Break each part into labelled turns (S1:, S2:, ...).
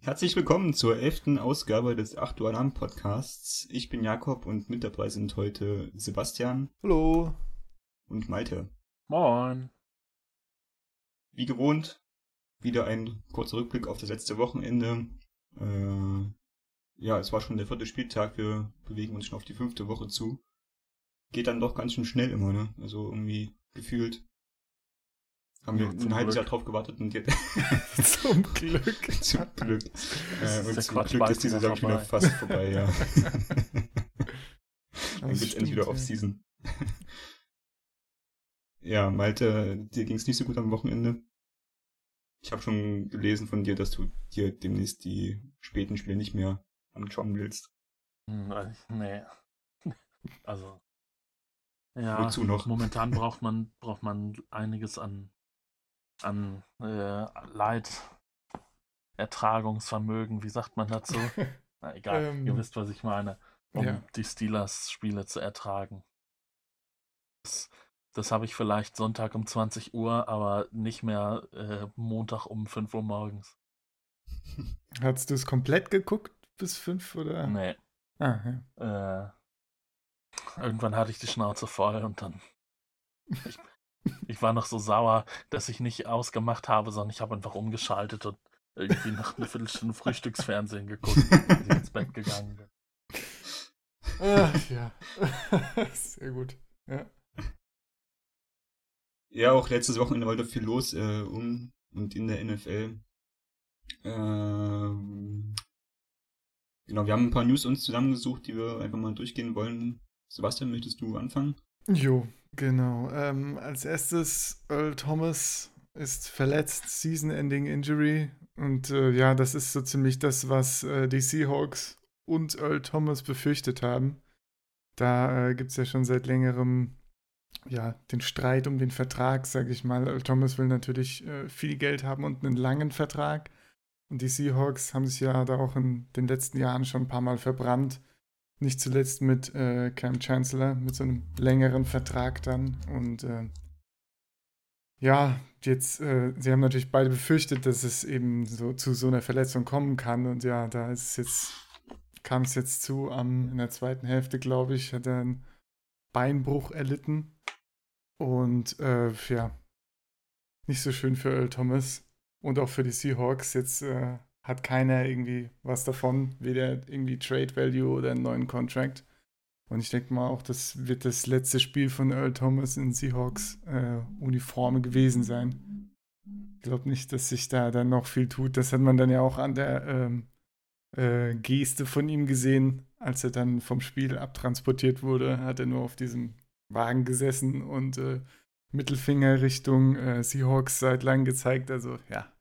S1: Herzlich willkommen zur elften Ausgabe des 8 Uhr Alarm Podcasts. Ich bin Jakob und mit dabei sind heute Sebastian
S2: Hallo.
S1: und Malte.
S2: Moin.
S1: Wie gewohnt, wieder ein kurzer Rückblick auf das letzte Wochenende. Äh, ja, es war schon der vierte Spieltag, wir bewegen uns schon auf die fünfte Woche zu. Geht dann doch ganz schön schnell immer, ne? Also irgendwie gefühlt haben wir
S2: Ja, zum
S1: ein halbes. Jahr drauf gewartet und jetzt
S2: Zum Glück.
S1: zum Glück. Äh, und zum
S2: Quatsch
S1: Glück ist die
S2: wieder
S1: Saison schon wieder fast vorbei, ja. Dann geht's endlich wieder
S2: stimmt,
S1: auf
S2: ja.
S1: Season. ja, Malte, dir ging's nicht so gut am Wochenende. Ich habe schon gelesen von dir, dass du dir demnächst die späten Spiele nicht mehr anschauen willst.
S2: Hm, äh, Nee. Also. Ja,
S1: Wozu noch?
S2: momentan braucht man, braucht man einiges an, an äh, Leid, Ertragungsvermögen, wie sagt man dazu? Na egal,
S3: Ähm,
S2: ihr wisst, was ich meine, um
S3: ja.
S2: die Steelers-Spiele zu ertragen. Das, das habe ich vielleicht Sonntag um 20 Uhr, aber nicht mehr äh, Montag um 5 Uhr morgens.
S3: Hast du es komplett geguckt bis fünf oder?
S2: Nee.
S3: Ah, ja.
S2: äh, irgendwann hatte ich die Schnauze voll und dann. Ich, ich war noch so sauer, dass ich nicht ausgemacht habe, sondern ich habe einfach umgeschaltet und irgendwie nach einer Viertelstunde Frühstücksfernsehen geguckt, bis ich ins Bett gegangen bin.
S3: Ach, ja. Sehr gut. Ja.
S1: Ja, auch letztes Wochenende war da viel los äh, um und in der NFL. Ähm, genau, wir haben ein paar News uns zusammengesucht, die wir einfach mal durchgehen wollen. Sebastian, möchtest du anfangen?
S3: Jo, genau. Ähm, als erstes, Earl Thomas ist verletzt, Season-Ending Injury. Und äh, ja, das ist so ziemlich das, was äh, die Seahawks und Earl Thomas befürchtet haben. Da äh, gibt es ja schon seit längerem ja, den Streit um den Vertrag, sage ich mal. Earl Thomas will natürlich äh, viel Geld haben und einen langen Vertrag. Und die Seahawks haben sich ja da auch in den letzten Jahren schon ein paar Mal verbrannt. Nicht zuletzt mit äh, Cam Chancellor, mit so einem längeren Vertrag dann. Und äh, ja, jetzt, äh, sie haben natürlich beide befürchtet, dass es eben so zu so einer Verletzung kommen kann. Und ja, da ist jetzt, kam es jetzt zu, am, in der zweiten Hälfte, glaube ich, hat er einen Beinbruch erlitten. Und äh, ja, nicht so schön für Earl Thomas und auch für die Seahawks. Jetzt äh, hat keiner irgendwie was davon, weder irgendwie Trade Value oder einen neuen Contract. Und ich denke mal auch, das wird das letzte Spiel von Earl Thomas in Seahawks äh, Uniforme gewesen sein. Ich glaube nicht, dass sich da dann noch viel tut. Das hat man dann ja auch an der ähm, äh, Geste von ihm gesehen, als er dann vom Spiel abtransportiert wurde, hat er nur auf diesem Wagen gesessen und äh, Mittelfinger Richtung äh, Seahawks Seitlang gezeigt. Also ja,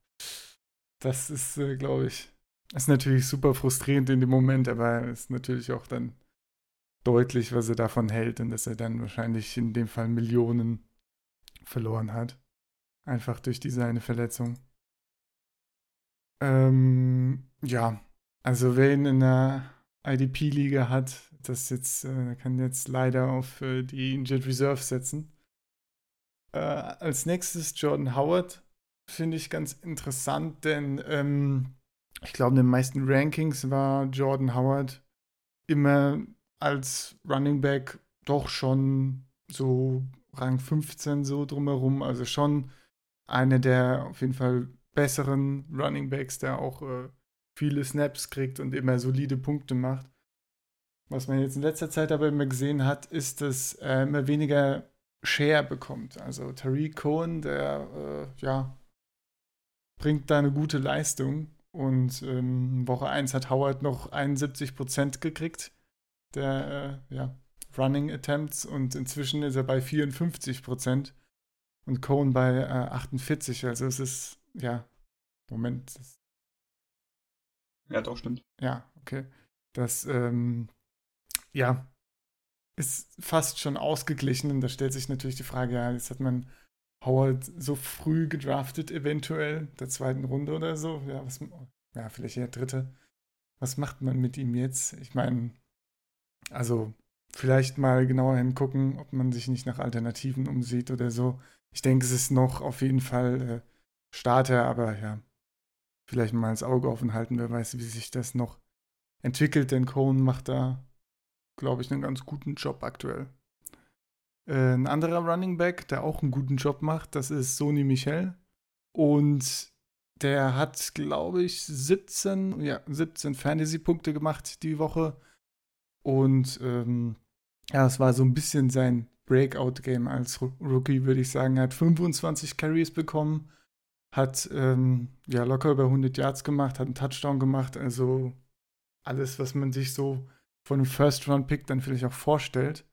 S3: das ist, äh, glaube ich, ist natürlich super frustrierend in dem Moment, aber ist natürlich auch dann deutlich, was er davon hält und dass er dann wahrscheinlich in dem Fall Millionen verloren hat. Einfach durch diese eine Verletzung. Ähm, ja, also wer ihn in der IDP-Liga hat, das jetzt, äh, kann jetzt leider auf äh, die Injured Reserve setzen. Äh, als nächstes Jordan Howard finde ich ganz interessant, denn ähm, ich glaube, in den meisten Rankings war Jordan Howard immer als Running Back doch schon so Rang 15 so drumherum, also schon einer der auf jeden Fall besseren Running Backs, der auch äh, viele Snaps kriegt und immer solide Punkte macht. Was man jetzt in letzter Zeit aber immer gesehen hat, ist, dass er immer weniger Share bekommt. Also Tariq Cohen, der äh, ja bringt da eine gute Leistung und ähm, Woche 1 hat Howard noch 71% gekriegt der äh, ja, Running Attempts und inzwischen ist er bei 54% und Cohen bei äh, 48. Also es ist, ja, Moment, das,
S1: Ja, doch, stimmt.
S3: ja, okay. Das, ähm, ja, ist fast schon ausgeglichen und da stellt sich natürlich die Frage, ja, jetzt hat man Howard so früh gedraftet, eventuell, der zweiten Runde oder so. Ja, was, ja, vielleicht eher dritte. Was macht man mit ihm jetzt? Ich meine, also vielleicht mal genauer hingucken, ob man sich nicht nach Alternativen umsieht oder so. Ich denke, es ist noch auf jeden Fall äh, Starter, aber ja, vielleicht mal das Auge offen halten, wer weiß, wie sich das noch entwickelt, denn Cohen macht da, glaube ich, einen ganz guten Job aktuell. Äh, ein anderer Running Back, der auch einen guten Job macht, das ist Sony Michel. Und der hat, glaube ich, 17, ja, 17 Fantasy-Punkte gemacht die Woche. Und ähm, ja, es war so ein bisschen sein Breakout-Game als Rookie, würde ich sagen. Er hat 25 Carries bekommen, hat ähm, ja locker über 100 Yards gemacht, hat einen Touchdown gemacht. Also alles, was man sich so von einem First-Round-Pick dann vielleicht auch vorstellt.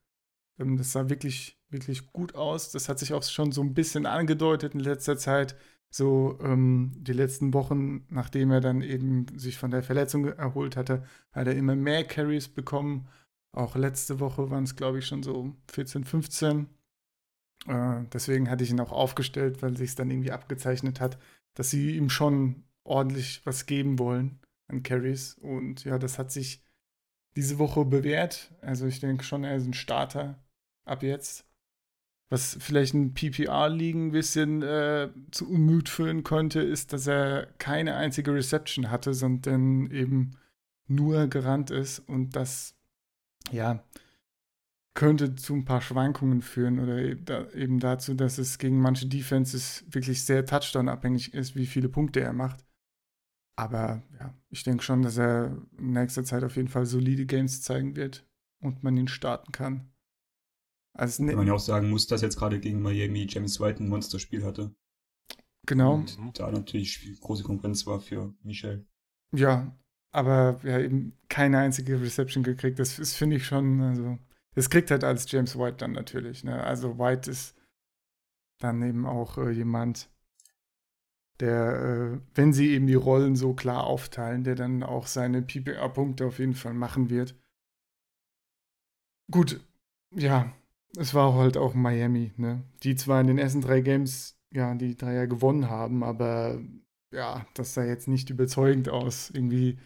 S3: Ähm, das sah wirklich, wirklich gut aus. Das hat sich auch schon so ein bisschen angedeutet in letzter Zeit. So ähm, die letzten Wochen, nachdem er dann eben sich von der Verletzung erholt hatte, hat er immer mehr Carries bekommen. Auch letzte Woche waren es, glaube ich, schon so 14, 15. Äh, deswegen hatte ich ihn auch aufgestellt, weil sich es dann irgendwie abgezeichnet hat, dass sie ihm schon ordentlich was geben wollen an Carries. Und ja, das hat sich diese Woche bewährt. Also ich denke schon, er ist ein Starter ab jetzt. Was vielleicht ein PPR-Ligen ein bisschen äh, zu Unmut führen könnte, ist, dass er keine einzige Reception hatte, sondern eben nur gerannt ist und das, ja, könnte zu ein paar Schwankungen führen oder e-, eben dazu, dass es gegen manche Defenses wirklich sehr Touchdown-abhängig ist, wie viele Punkte er macht. Aber ja, ich denke schon, dass er in nächster Zeit auf jeden Fall solide Games zeigen wird und man ihn starten kann.
S1: Also ne Wenn man ja auch sagen muss, dass jetzt gerade gegen Miami James White ein Monsterspiel hatte.
S3: Genau.
S1: Und da natürlich große Konkurrenz war für Michel.
S3: Ja, aber ja, eben keine einzige Reception gekriegt. Das ist, finde ich schon, also, das kriegt halt als James White dann natürlich. Ne? Also White ist dann eben auch äh, jemand, der, äh, wenn sie eben die Rollen so klar aufteilen, der dann auch seine PPA-Punkte auf jeden Fall machen wird. Gut, ja, es war halt auch Miami, ne? Die zwar in den ersten drei Games, ja, die drei ja gewonnen haben, aber ja, das sah jetzt nicht überzeugend aus. Irgendwie,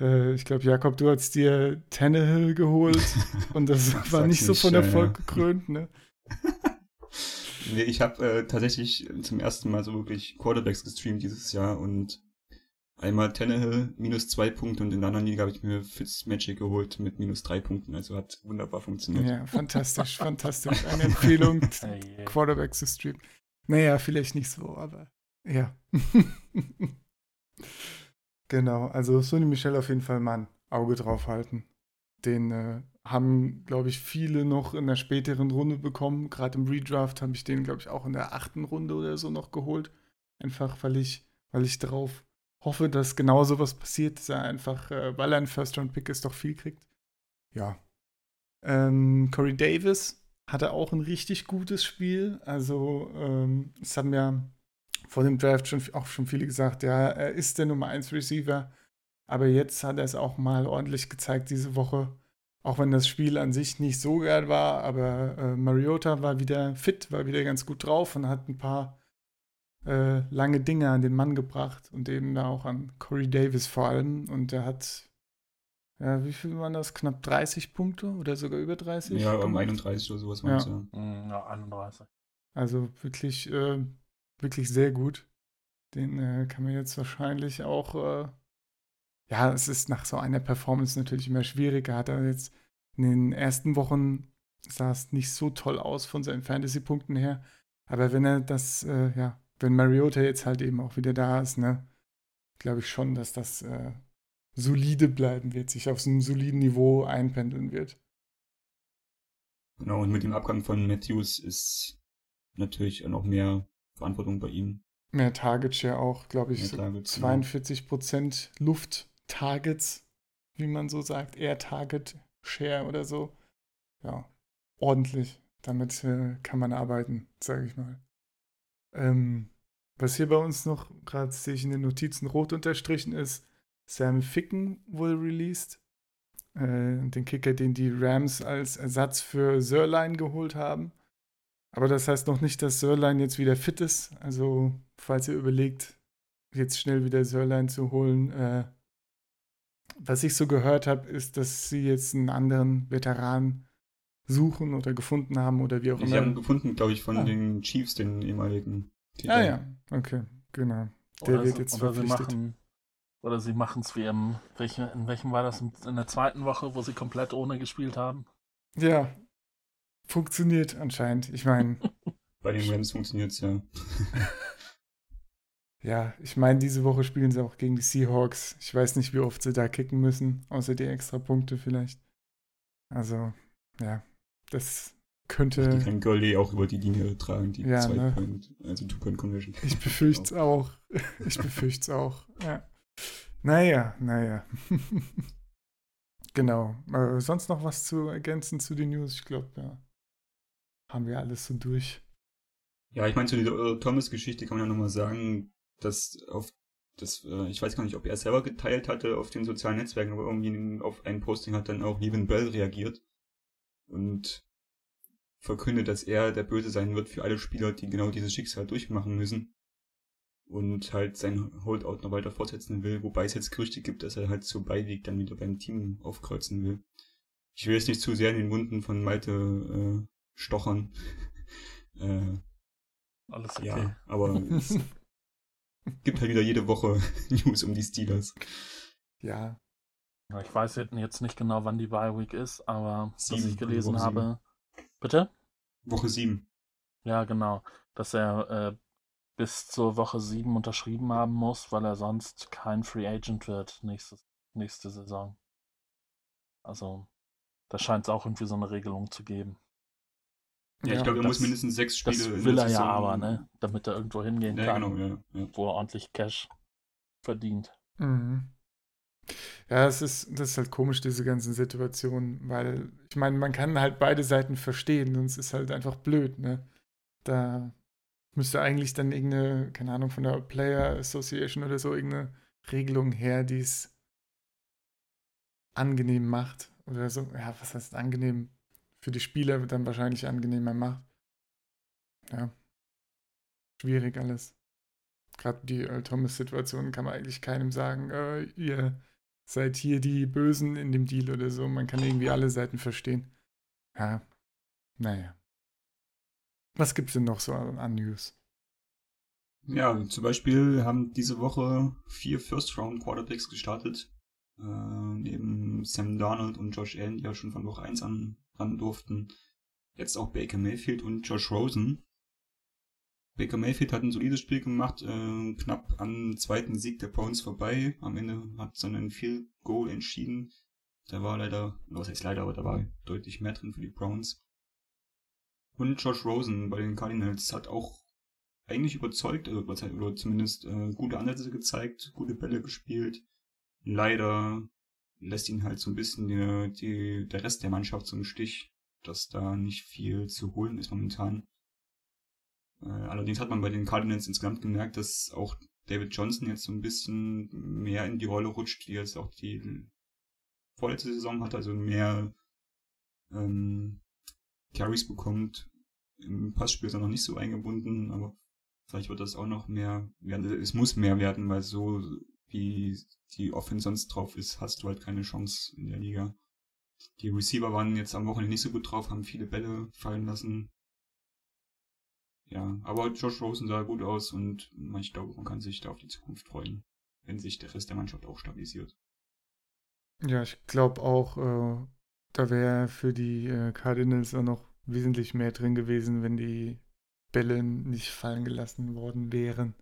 S3: äh, ich glaube, Jakob, du hast dir Tannehill geholt und das war nicht so von Erfolg ja. gekrönt, ne?
S1: nee, ich habe äh, tatsächlich zum ersten Mal so wirklich Quarterbacks gestreamt dieses Jahr und Einmal Tannehill minus zwei Punkte und in der anderen Liga habe ich mir Fitzmagic geholt mit minus drei Punkten. Also hat wunderbar funktioniert.
S3: Ja, fantastisch, fantastisch. Eine Empfehlung, Quarterback zu streamen. Naja, vielleicht nicht so, aber ja. Genau, also Sonny Michel auf jeden Fall mal ein Auge drauf halten. Den äh, haben, glaube ich, viele noch in der späteren Runde bekommen. Gerade im Redraft habe ich den, glaube ich, auch in der achten Runde oder so noch geholt. Einfach, weil ich, weil ich drauf hoffe, dass genau so was passiert, dass er einfach, äh, weil er ein First-Round-Pick ist, doch viel kriegt. Ja. Ähm, Corey Davis hatte auch ein richtig gutes Spiel. Also, ähm, es haben ja vor dem Draft schon, auch schon viele gesagt, ja, er ist der Nummer 1 Receiver. Aber jetzt hat er es auch mal ordentlich gezeigt diese Woche. Auch wenn das Spiel an sich nicht so geil war, aber äh, Mariota war wieder fit, war wieder ganz gut drauf und hat ein paar äh, lange Dinge an den Mann gebracht und eben da auch an Corey Davis vor allem. Und er hat, ja, wie viel waren das? Knapp 30 Punkte oder sogar über 30?
S1: Ja, um 31 oder sowas waren
S2: es ja. Mm, ja, 31.
S3: Also wirklich, äh, wirklich sehr gut. Den äh, kann man jetzt wahrscheinlich auch, äh, ja, es ist nach so einer Performance natürlich immer schwieriger. Hat er jetzt in den ersten Wochen sah es nicht so toll aus von seinen Fantasy-Punkten her. Aber wenn er das, äh, ja, wenn Mariota jetzt halt eben auch wieder da ist, ne, glaube ich schon, dass das äh, solide bleiben wird, sich auf so einem soliden Niveau einpendeln wird.
S1: Genau, und mit dem Abgang von Matthews ist natürlich noch mehr Verantwortung bei ihm.
S3: Mehr Targets ja auch, glaube ich, so Targets, 42 genau. Prozent Luft-Targets, wie man so sagt, eher Target-Share oder so. Ja, ordentlich. Damit äh, kann man arbeiten, sage ich mal. Ähm, was hier bei uns noch, gerade sehe ich in den Notizen rot unterstrichen ist, Sam Ficken wurde released. Äh, den Kicker, den die Rams als Ersatz für Sörlein geholt haben. Aber das heißt noch nicht, dass Sörlein jetzt wieder fit ist. Also, falls ihr überlegt, jetzt schnell wieder Sörlein zu holen, äh, was ich so gehört habe, ist, dass sie jetzt einen anderen Veteran suchen oder gefunden haben oder wie auch
S1: Sie
S3: immer.
S1: haben gefunden, glaube ich, von
S3: Ah.
S1: den Chiefs, den ehemaligen.
S3: ah ja, okay, genau. Der
S2: oder
S3: wird
S2: sie,
S3: jetzt
S2: oder sie
S3: verpflichtet.
S2: machen oder sie machen es wie im welche, in welchem war das in, in der zweiten Woche, wo sie komplett ohne gespielt haben?
S3: Ja, funktioniert anscheinend. Ich meine,
S1: Bei den Rams funktioniert es ja.
S3: ja, ich meine, diese Woche spielen sie auch gegen die Seahawks. Ich weiß nicht, wie oft sie da kicken müssen, außer die extra Punkte vielleicht. Also, ja, das
S1: Die
S3: könnte.
S1: kann Goldie auch über die Linie tragen, die
S3: Ja,
S1: zwei
S3: ne?
S1: Point, also Two-Point-Conversion.
S3: Ich befürchte es auch. Ich befürchte es auch. Ja. Naja, naja. genau. Äh, sonst noch was zu ergänzen zu den News? Ich glaube, ja. Haben wir alles so durch.
S1: Ja, ich meine, zu dieser Earl Thomas-Geschichte kann man ja nochmal sagen, dass auf das, äh, ich weiß gar nicht, ob er selber geteilt hatte auf den sozialen Netzwerken, aber irgendwie auf ein Posting hat dann auch Levin Bell reagiert und verkündet, dass er der Böse sein wird für alle Spieler, die genau dieses Schicksal durchmachen müssen und halt sein Holdout noch weiter fortsetzen will, wobei es jetzt Gerüchte gibt, dass er halt zur Beiweg dann wieder beim Team aufkreuzen will. Ich will jetzt nicht zu sehr in den Wunden von Malte äh, stochern. äh,
S2: Alles okay.
S1: ja, aber es gibt halt wieder jede Woche News um die Steelers.
S3: ja,
S2: Ich weiß jetzt nicht genau, wann die Bye Week ist, aber was
S1: Sieben,
S2: ich gelesen
S1: Woche sieben.
S2: habe. Bitte?
S1: Woche 7.
S2: Ja, genau. Dass er äh, bis zur Woche 7 unterschrieben haben muss, weil er sonst kein Free Agent wird nächstes, nächste Saison. Also, da scheint es auch irgendwie so eine Regelung zu geben.
S1: Ja, ich glaube, er
S2: das-
S1: muss mindestens sechs Spiele
S2: Das
S1: in
S2: will
S1: der
S2: er ja aber, ne? Damit er irgendwo hingehen
S1: Ja,
S2: kann,
S1: genau, ja. ja.
S2: wo er ordentlich Cash verdient.
S3: Mhm. Ja, es ist, das ist halt komisch, diese ganzen Situationen, weil ich meine, man kann halt beide Seiten verstehen, sonst ist halt einfach blöd, ne? Da müsste eigentlich dann irgendeine, keine Ahnung, von der Player Association oder so, irgendeine Regelung her, die es angenehm macht. Oder so, ja, was heißt angenehm? Für die Spieler dann wahrscheinlich angenehmer macht. Ja. Schwierig alles gerade die Earl Thomas-Situation kann man eigentlich keinem sagen, äh, ihr seid hier die Bösen in dem Deal oder so. Man kann irgendwie alle Seiten verstehen. Ja, naja. Was gibt's denn noch so an, an News?
S1: Ja, zum Beispiel haben diese Woche vier First-Round-Quarterbacks gestartet. Äh, neben Sam Darnold und Josh Allen, die ja schon von Woche 1 an ran durften. Jetzt auch Baker Mayfield und Josh Rosen. Baker Mayfield hat ein solides Spiel gemacht, äh, knapp am zweiten Sieg der Browns vorbei. Am Ende hat es dann ein Field Goal entschieden. Da war leider, was heißt leider, aber da war deutlich mehr drin für die Browns. Und Josh Rosen bei den Cardinals hat auch eigentlich überzeugt, also oder zumindest äh, gute Ansätze gezeigt, gute Bälle gespielt. Leider lässt ihn halt so ein bisschen die, die, der Rest der Mannschaft so im Stich, dass da nicht viel zu holen ist momentan. Äh, allerdings hat man bei den Cardinals insgesamt gemerkt, dass auch David Johnson jetzt so ein bisschen mehr in die Rolle rutscht, die jetzt auch die vorletzte Saison hat, also mehr ähm, Carries bekommt. Im Passspiel ist er noch nicht so eingebunden, aber vielleicht wird das auch noch mehr werden. Es muss mehr werden, weil so wie die Offense sonst drauf ist, hast du halt keine Chance in der Liga. Die Receiver waren jetzt am Wochenende nicht so gut drauf, haben viele Bälle fallen lassen. Ja, aber Josh Rosen sah gut aus und ich glaube, man kann sich da auf die Zukunft freuen, wenn sich der Rest der Mannschaft auch stabilisiert.
S3: Ja, ich glaube auch, äh, da wäre für die äh, Cardinals auch noch wesentlich mehr drin gewesen, wenn die Bälle nicht fallen gelassen worden wären.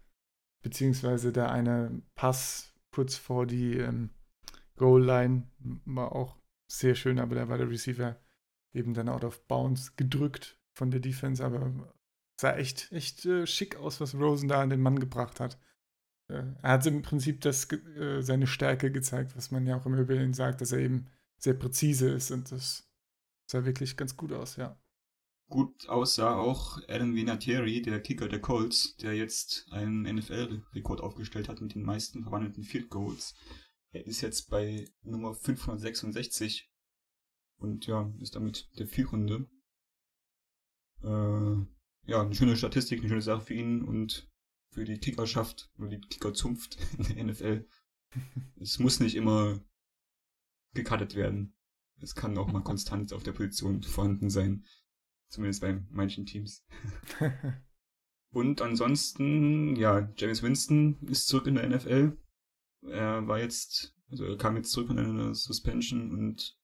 S3: Beziehungsweise da eine Pass kurz vor die ähm, Goal-Line war auch sehr schön, aber da war der Receiver eben dann out of bounds gedrückt von der Defense, aber sah echt, echt äh, schick aus, was Rosen da an den Mann gebracht hat. Äh, er hat im Prinzip das, äh, seine Stärke gezeigt, was man ja auch über ihn sagt, dass er eben sehr präzise ist und das sah wirklich ganz gut aus, ja.
S1: Gut aussah auch Adam Vinatieri, der Kicker der Colts, der jetzt einen NFL-Rekord aufgestellt hat mit den meisten verwandelten Field Goals. Er ist jetzt bei Nummer 566 und ja, ist damit der Führende. Äh, ja, eine schöne Statistik, eine schöne Sache für ihn und für die Kickerschaft oder die Kickerzunft in der NFL. es muss nicht immer gecuttet werden. Es kann auch mal konstant auf der Position vorhanden sein. Zumindest bei manchen Teams. und ansonsten, ja, James Winston ist zurück in der NFL. Er war jetzt, also er kam jetzt zurück von einer Suspension und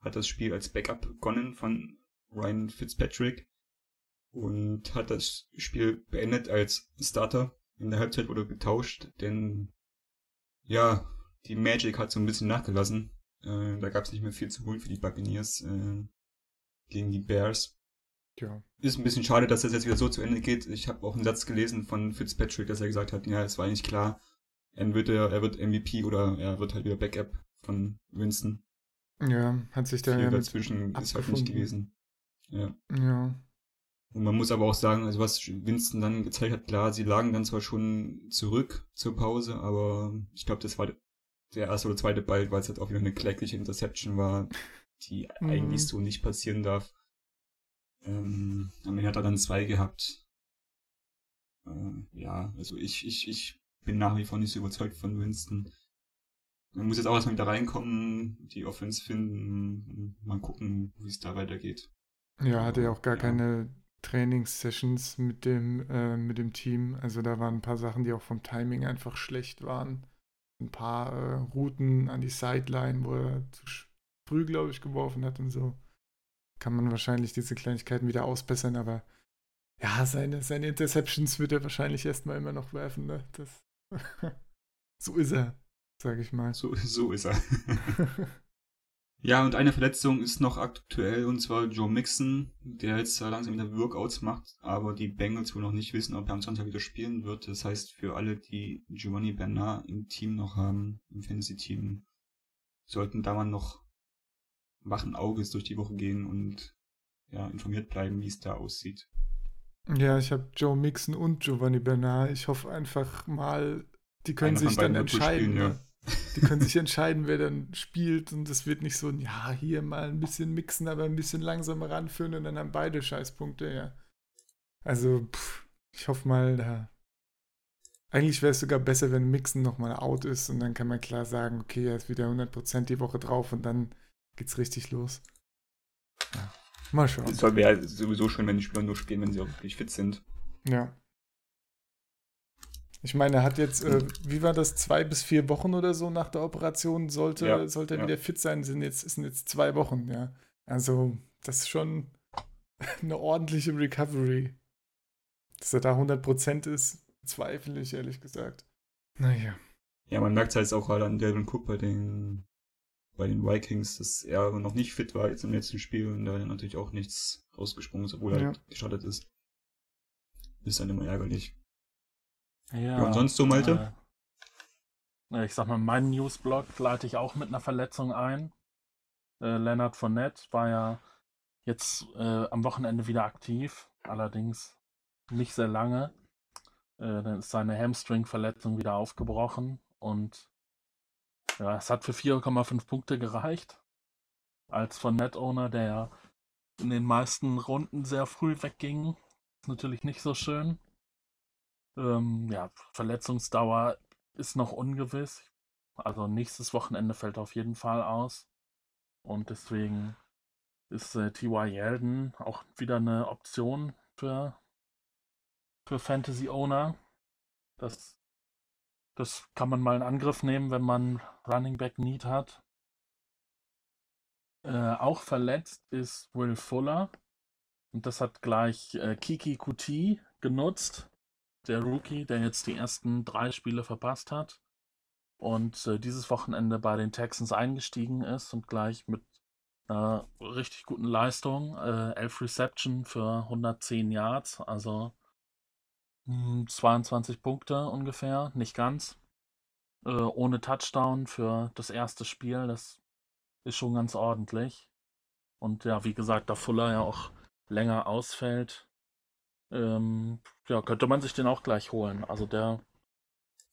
S1: hat das Spiel als Backup begonnen von Ryan Fitzpatrick und hat das Spiel beendet als Starter. In der Halbzeit wurde getauscht, denn ja, die Magic hat so ein bisschen nachgelassen. Äh, da gab es nicht mehr viel zu holen für die Buccaneers äh, gegen die Bears.
S3: Ja.
S1: Ist ein bisschen schade, dass das jetzt wieder so zu Ende geht. Ich habe auch einen Satz gelesen von Fitzpatrick, dass er gesagt hat, ja, es war eigentlich klar, er wird, er wird MVP oder er wird halt wieder Backup von Winston.
S3: Ja, hat sich da ja
S1: dazwischen ist halt nicht gewesen. Ja.
S3: Ja.
S1: Und man muss aber auch sagen, also was Winston dann gezeigt hat, klar, sie lagen dann zwar schon zurück zur Pause, aber ich glaube, das war der erste oder zweite Ball, weil es halt auch wieder eine klägliche Interception war, die
S3: Mhm.
S1: eigentlich so nicht passieren darf. Ähm, am Ende hat er dann zwei gehabt. Äh, ja, also ich, ich, ich bin nach wie vor nicht so überzeugt von Winston. Man muss jetzt auch erstmal wieder reinkommen, die Offense finden, mal gucken, wie es da weitergeht.
S3: Ja, hatte ja auch gar
S1: Ja.
S3: keine Trainingssessions mit dem, äh, mit dem Team. Also da waren ein paar Sachen, die auch vom Timing einfach schlecht waren. Ein paar äh, Routen an die Sideline, wo er zu früh, glaube ich, geworfen hat und so. Kann man wahrscheinlich diese Kleinigkeiten wieder ausbessern, aber ja, seine, seine Interceptions wird er wahrscheinlich erstmal immer noch werfen, ne? Das so ist er, sage ich mal.
S1: So, so ist er. ja, und eine Verletzung ist noch aktuell, und zwar Joe Mixon, der jetzt langsam wieder Workouts macht, aber die Bengals wohl noch nicht wissen, ob er am Sonntag wieder spielen wird. Das heißt, für alle, die Giovanni Bernard im Team noch haben, im Fantasy-Team, sollten da mal noch wachen Auges durch die Woche gehen und ja, informiert bleiben, wie es da aussieht.
S3: Ja, ich habe Joe Mixon und Giovanni Bernard. Ich hoffe einfach mal, die können
S1: Einer
S3: sich dann entscheiden.
S1: spielen, ja.
S3: ne? Die können sich entscheiden, wer dann spielt und es wird nicht so ein, ja, hier mal ein bisschen mixen, aber ein bisschen langsamer ranführen und dann haben beide Scheißpunkte, ja. Also, pff, ich hoffe mal, da. Eigentlich wäre es sogar besser, wenn Mixen nochmal out ist und dann kann man klar sagen, okay, er ist wieder 100% die Woche drauf und dann geht's richtig los. Ja. Mal schauen.
S1: Es wäre sowieso schön, wenn die Spieler nur spielen, wenn sie auch wirklich fit sind.
S3: Ja. Ich meine, er hat jetzt, äh, wie war das, zwei bis vier Wochen oder so nach der Operation sollte,
S1: Ja,
S3: sollte er
S1: ja.
S3: wieder fit sein, sind jetzt, sind jetzt zwei Wochen, ja. Also, das ist schon eine ordentliche Recovery. Dass er da 100% ist, zweifle ich ehrlich gesagt. Naja.
S1: Ja, man merkt es halt auch gerade an Delvin Cook bei den, bei den Vikings, dass er noch nicht fit war jetzt im letzten Spiel und da natürlich auch nichts rausgesprungen ist, obwohl er
S3: Ja.
S1: halt gestartet ist. Ist dann immer ärgerlich.
S2: Ja,
S1: Ja, und sonst so, Malte?
S2: Äh, ich sag mal, meinen Newsblog leite ich auch mit einer Verletzung ein. Äh, Leonard Fournette war ja jetzt äh, am Wochenende wieder aktiv, allerdings nicht sehr lange. Äh, dann ist seine Hamstring-Verletzung wieder aufgebrochen und ja, es hat für 4,5 Punkte gereicht. Als Fournette-Owner, der ja in den meisten Runden sehr früh wegging, ist natürlich nicht so schön. Ähm, ja, Verletzungsdauer ist noch ungewiss. Also nächstes Wochenende fällt auf jeden Fall aus. Und deswegen ist äh, T.Y. Yeldon auch wieder eine Option für, für Fantasy Owner. Das, das kann man mal in Angriff nehmen, wenn man Running Back Need hat. Äh, auch verletzt ist Will Fuller. Und das hat gleich äh, Kiki Kuti genutzt der Rookie, der jetzt die ersten drei Spiele verpasst hat und äh, dieses Wochenende bei den Texans eingestiegen ist und gleich mit einer richtig guten Leistung, äh, 11 Reception für 110 Yards, also 22 Punkte ungefähr, nicht ganz, äh, ohne Touchdown für das erste Spiel, das ist schon ganz ordentlich. Und ja, wie gesagt, da Fuller ja auch länger ausfällt, ähm, ja, könnte man sich den auch gleich holen. Also der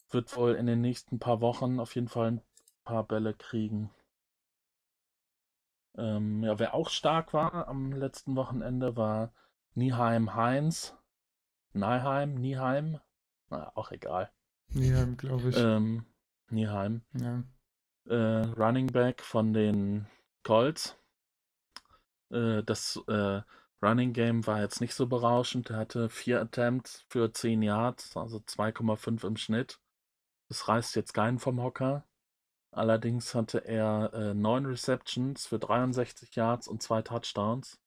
S2: wird wohl in den nächsten paar Wochen auf jeden Fall ein paar Bälle kriegen. Ähm, ja, wer auch stark war am letzten Wochenende war Nieheim Heinz. Nieheim, Nieheim, na, auch egal.
S3: Ja, glaube ich.
S2: Ähm, Nieheim.
S3: ja.
S2: Äh, Running Back von den Colts. Äh, das äh, Running Game war jetzt nicht so berauschend. Er hatte vier Attempts für 10 Yards, also 2,5 im Schnitt. Das reißt jetzt keinen vom Hocker. Allerdings hatte er äh, neun Receptions für 63 Yards und zwei Touchdowns.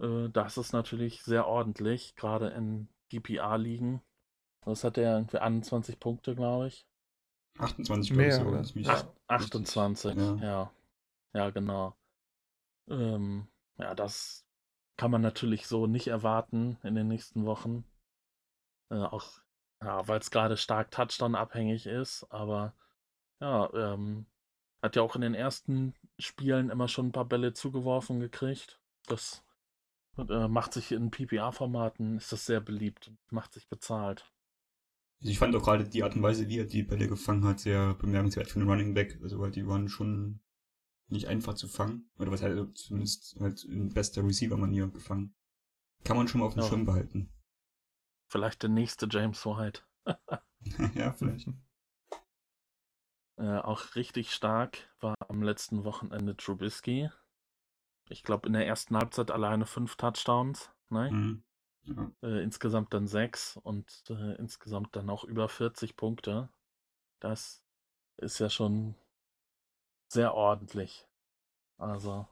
S2: Äh, das ist natürlich sehr ordentlich, gerade in DPA-Ligen. Das hat er irgendwie 21 Punkte, glaube ich.
S1: 28
S3: Mehr,
S1: glaube ich,
S3: oder?
S2: Acht, 28,
S1: Ja.
S2: ja. Ja, genau. Ähm, ja, das kann man natürlich so nicht erwarten in den nächsten Wochen. Äh, auch, ja, weil es gerade stark Touchdown-abhängig ist, aber ja, ähm, hat ja auch in den ersten Spielen immer schon ein paar Bälle zugeworfen gekriegt. Das äh, macht sich in PPA-Formaten, ist das sehr beliebt und macht sich bezahlt.
S1: Also ich fand auch gerade die Art und Weise, wie er die Bälle gefangen hat, sehr bemerkenswert für einen Running Back. Also weil die waren schon nicht einfach zu fangen. Oder was halt zumindest halt in bester Receiver-Manier gefangen. Kann man schon mal auf dem
S2: Ja.
S1: Schirm behalten.
S2: Vielleicht der nächste James White.
S1: ja, vielleicht.
S2: Äh, auch richtig stark war am letzten Wochenende Trubisky. Ich glaube, in der ersten Halbzeit alleine fünf Touchdowns. Ne?
S1: Mhm. Ja.
S2: Äh, insgesamt dann sechs und äh, insgesamt dann auch über 40 Punkte. Das ist ja schon sehr ordentlich. Also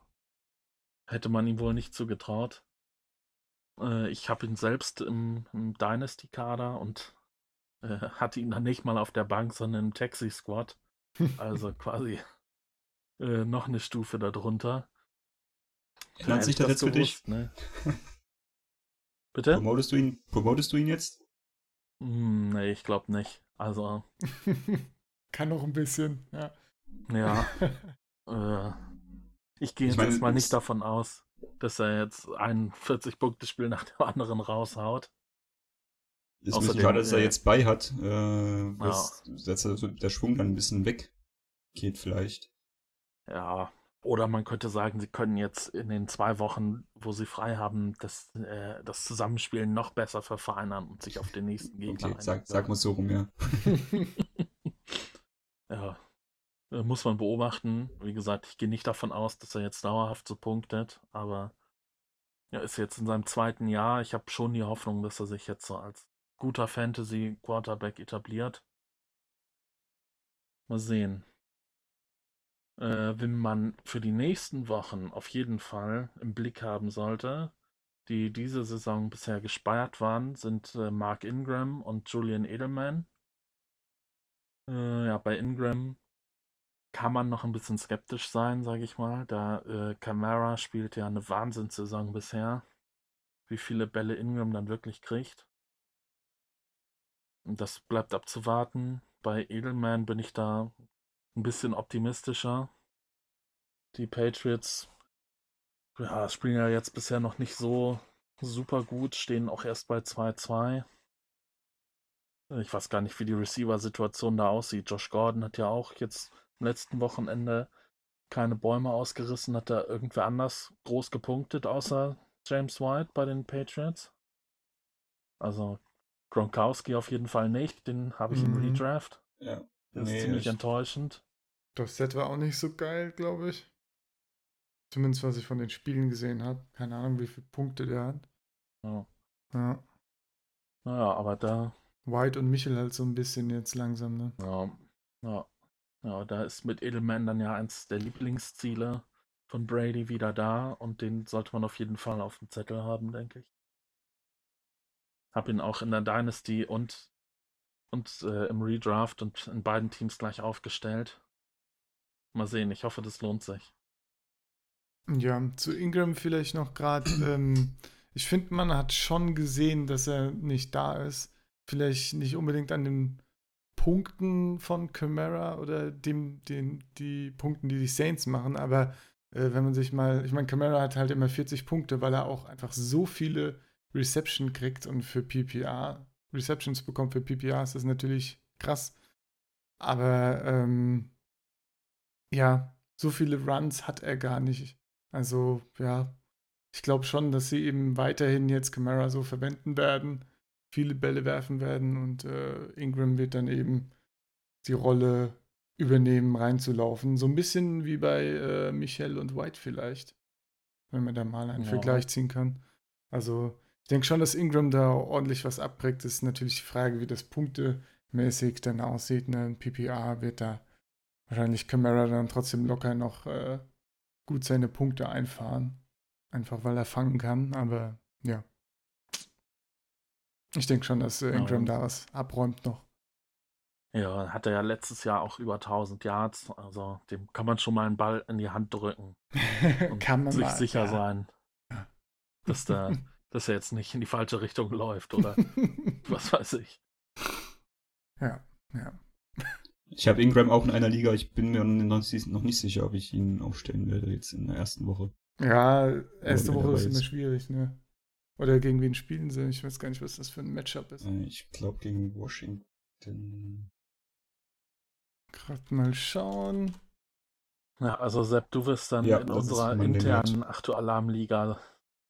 S2: hätte man ihm wohl nicht zugetraut. Äh, ich habe ihn selbst im, im Dynasty-Kader und äh, hatte ihn dann nicht mal auf der Bank, sondern im Taxi-Squad. Also quasi äh, noch eine Stufe darunter.
S1: Ändert sich
S2: ich
S1: das jetzt für dich?
S2: gewusst, Ne? Bitte?
S1: Promotest du ihn, promotest du ihn jetzt?
S2: Hm, nee, ich glaube nicht. Also,
S3: Kann noch ein bisschen, ja.
S2: ja. äh, ich gehe jetzt
S1: meine,
S2: erstmal
S1: es-
S2: nicht davon aus, dass er jetzt ein 40-Punkte-Spiel nach dem anderen raushaut.
S1: Ist ein bisschen
S2: Außerdem,
S1: schade, dass er
S2: äh,
S1: jetzt bei hat. Äh, was, dass er so der Schwung dann ein bisschen weggeht vielleicht.
S2: Ja. Oder man könnte sagen, sie können jetzt in den zwei Wochen, wo sie frei haben, das, äh, das Zusammenspielen noch besser verfeinern und sich auf den nächsten Gegner
S1: Okay, sag, sag mal so rum, ja.
S2: Ja, äh, muss man beobachten. Wie gesagt, ich gehe nicht davon aus, dass er jetzt dauerhaft so punktet, aber er ist jetzt in seinem zweiten Jahr. Ich habe schon die Hoffnung, dass er sich jetzt so als guter Fantasy-Quarterback etabliert. Mal sehen. Äh, wenn man für die nächsten Wochen auf jeden Fall im Blick haben sollte, die diese Saison bisher gespeiert waren, sind äh, Mark Ingram und Julian Edelman. Äh, ja, bei Ingram kann man noch ein bisschen skeptisch sein, sage ich mal. Da äh, Camara spielt ja eine Wahnsinnssaison bisher. Wie viele Bälle Ingram dann wirklich kriegt. Das bleibt abzuwarten. Bei Edelman bin ich da ein bisschen optimistischer. Die Patriots ja, spielen ja jetzt bisher noch nicht so super gut, stehen auch erst bei 2-2. Ich weiß gar nicht, wie die Receiver-Situation da aussieht. Josh Gordon hat ja auch jetzt am letzten Wochenende keine Bäume ausgerissen. Hat da irgendwer anders groß gepunktet, außer James White bei den Patriots? Also Gronkowski auf jeden Fall nicht. Den habe ich im
S3: Mhm.
S2: Redraft.
S1: ja.
S2: Das
S1: Nee,
S2: ist ziemlich
S1: ich-
S2: enttäuschend.
S3: Das Set war auch nicht so geil, glaube ich. Zumindest was ich von den Spielen gesehen habe. Keine Ahnung, wie viele Punkte der hat.
S2: Ja.
S3: Ja.
S2: Naja, aber da
S3: White und Michel halt so ein bisschen jetzt langsam, ne?
S2: Ja, ja, ja, da ist mit Edelman dann ja eins der Lieblingsziele von Brady wieder da und den sollte man auf jeden Fall auf dem Zettel haben, denke ich. Hab ihn auch in der Dynasty und, und äh, im Redraft und in beiden Teams gleich aufgestellt. Mal sehen, ich hoffe, das lohnt sich.
S3: Ja, zu Ingram vielleicht noch gerade. ähm, ich finde, man hat schon gesehen, dass er nicht da ist. Vielleicht nicht unbedingt an den Punkten von Camara oder dem, den, die Punkten, die die Saints machen, aber äh, wenn man sich mal, ich meine, Camara hat halt immer 40 Punkte, weil er auch einfach so viele Reception kriegt und für PPA, Receptions bekommt für PPA, ist natürlich krass. Aber ähm, ja, so viele Runs hat er gar nicht. Also, ja, ich glaube schon, dass sie eben weiterhin jetzt Camara so verwenden werden. viele Bälle werfen werden und äh, Ingram wird dann eben die Rolle übernehmen, reinzulaufen. So ein bisschen wie bei äh, Michel und White vielleicht, wenn man da mal einen
S2: Ja.
S3: Vergleich ziehen kann. Also ich denke schon, dass Ingram da ordentlich was abkriegt. Das ist natürlich die Frage, wie das punktemäßig dann aussieht. Ne? Ein PPA wird da wahrscheinlich Camara dann trotzdem locker noch äh, gut seine Punkte einfahren. Einfach weil er fangen kann, aber ja. Ich denke schon, dass äh, Ingram
S2: Ja.
S3: da was abräumt noch.
S2: Ja, hat er ja letztes Jahr auch über 1000 Yards. Also dem kann man schon mal einen Ball in die Hand drücken und
S3: kann man
S2: sich
S3: mal,
S2: sicher
S3: ja.
S2: sein, dass, der, dass er jetzt nicht in die falsche Richtung läuft oder was weiß ich.
S3: ja, ja.
S1: Ich habe Ingram auch in einer Liga. Ich bin mir noch nicht noch nicht sicher, ob ich ihn aufstellen werde jetzt in der ersten Woche.
S3: Ja, erste Woche ist immer
S1: ist.
S3: schwierig, ne? Oder gegen wen spielen sie? Ich weiß gar nicht, was das für ein Matchup ist.
S1: Äh, Ich glaube gegen Washington.
S3: Gerade mal schauen.
S2: Ja, also Sepp, du wirst dann
S1: Ja,
S2: in unserer internen Achtu-Alarm-Liga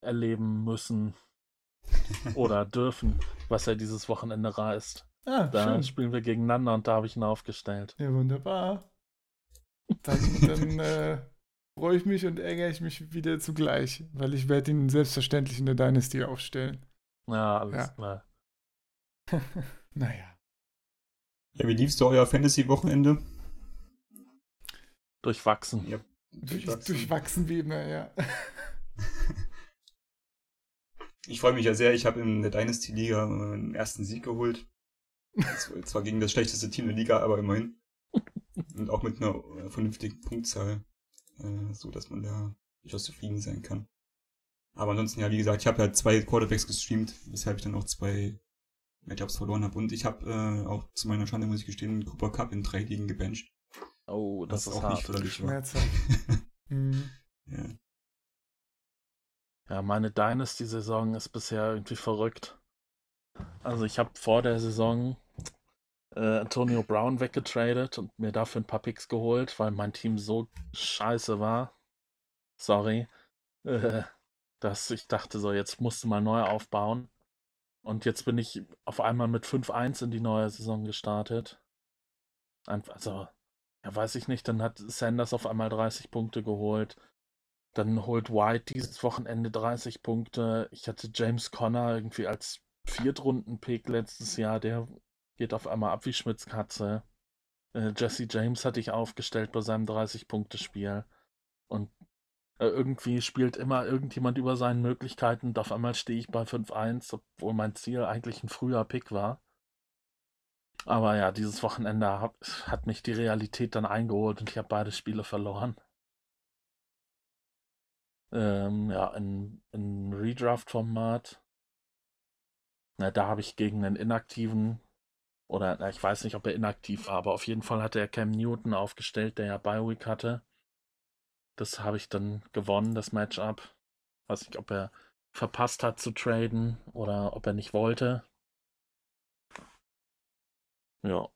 S2: erleben müssen oder dürfen, was er dieses Wochenende reist.
S3: Ah,
S2: Da
S3: schön.
S2: spielen wir gegeneinander und da habe ich ihn aufgestellt.
S3: Ja, wunderbar. Dann, dann äh, freue ich mich und ärgere ich mich wieder zugleich, weil ich werde ihn selbstverständlich in der Dynasty aufstellen.
S2: Ja, alles
S3: Ja.
S2: klar.
S3: naja.
S1: Ja, wie liefst du euer Fantasy-Wochenende?
S2: Durchwachsen.
S1: Ja,
S3: Durch,
S1: durchwachsen.
S3: durchwachsen wie immer, ja.
S1: Ich freue mich ja sehr. Ich habe in der Dynasty-Liga äh, den ersten Sieg geholt. Zwar gegen das schlechteste Team der Liga, aber immerhin. Und auch mit einer äh, vernünftigen Punktzahl. Äh, so dass man da durchaus zufrieden sein kann. Aber ansonsten, ja, wie gesagt, ich habe ja zwei Quarterbacks gestreamt, weshalb ich dann auch zwei Matchups verloren habe. Und ich habe äh, auch zu meiner Schande, muss ich gestehen, Cooper Cup in drei Ligen gebencht.
S2: Oh, das ist
S1: auch nicht
S2: hart.
S1: förderlich war.
S3: Schmerzhaft. Mhm.
S1: ja.
S2: Ja, meine Dynasty-Saison ist bisher irgendwie verrückt. Also ich habe vor der Saison äh, Antonio Brown weggetradet und mir dafür ein paar Picks geholt, weil mein Team so scheiße war. Sorry. Äh, dass ich dachte so, jetzt musst du mal neu aufbauen. Und jetzt bin ich auf einmal mit 5-1 in die neue Saison gestartet. Einfach, also, ja, weiß ich nicht, dann hat Sanders auf einmal 30 Punkte geholt. Dann holt White dieses Wochenende 30 Punkte. Ich hatte James Conner irgendwie als Viertrunden-Pick letztes Jahr. Der geht auf einmal ab wie Schmitz Katze. Äh, Jesse James hatte ich aufgestellt bei seinem 30-Punkte-Spiel. Und äh, irgendwie spielt immer irgendjemand über seinen Möglichkeiten und auf einmal stehe ich bei 5-1, obwohl mein Ziel eigentlich ein früher Pick war. Aber ja, dieses Wochenende hat mich die Realität dann eingeholt und ich habe beide Spiele verloren. Ähm, ja, in, in Redraft-Format. Na, da habe ich gegen einen inaktiven, oder na, ich weiß nicht, ob er inaktiv war, aber auf jeden Fall hatte er Cam Newton aufgestellt, der ja Bi-Week hatte. Das habe ich dann gewonnen, das Matchup. Weiß nicht, ob er verpasst hat zu traden oder ob er nicht wollte. Ja.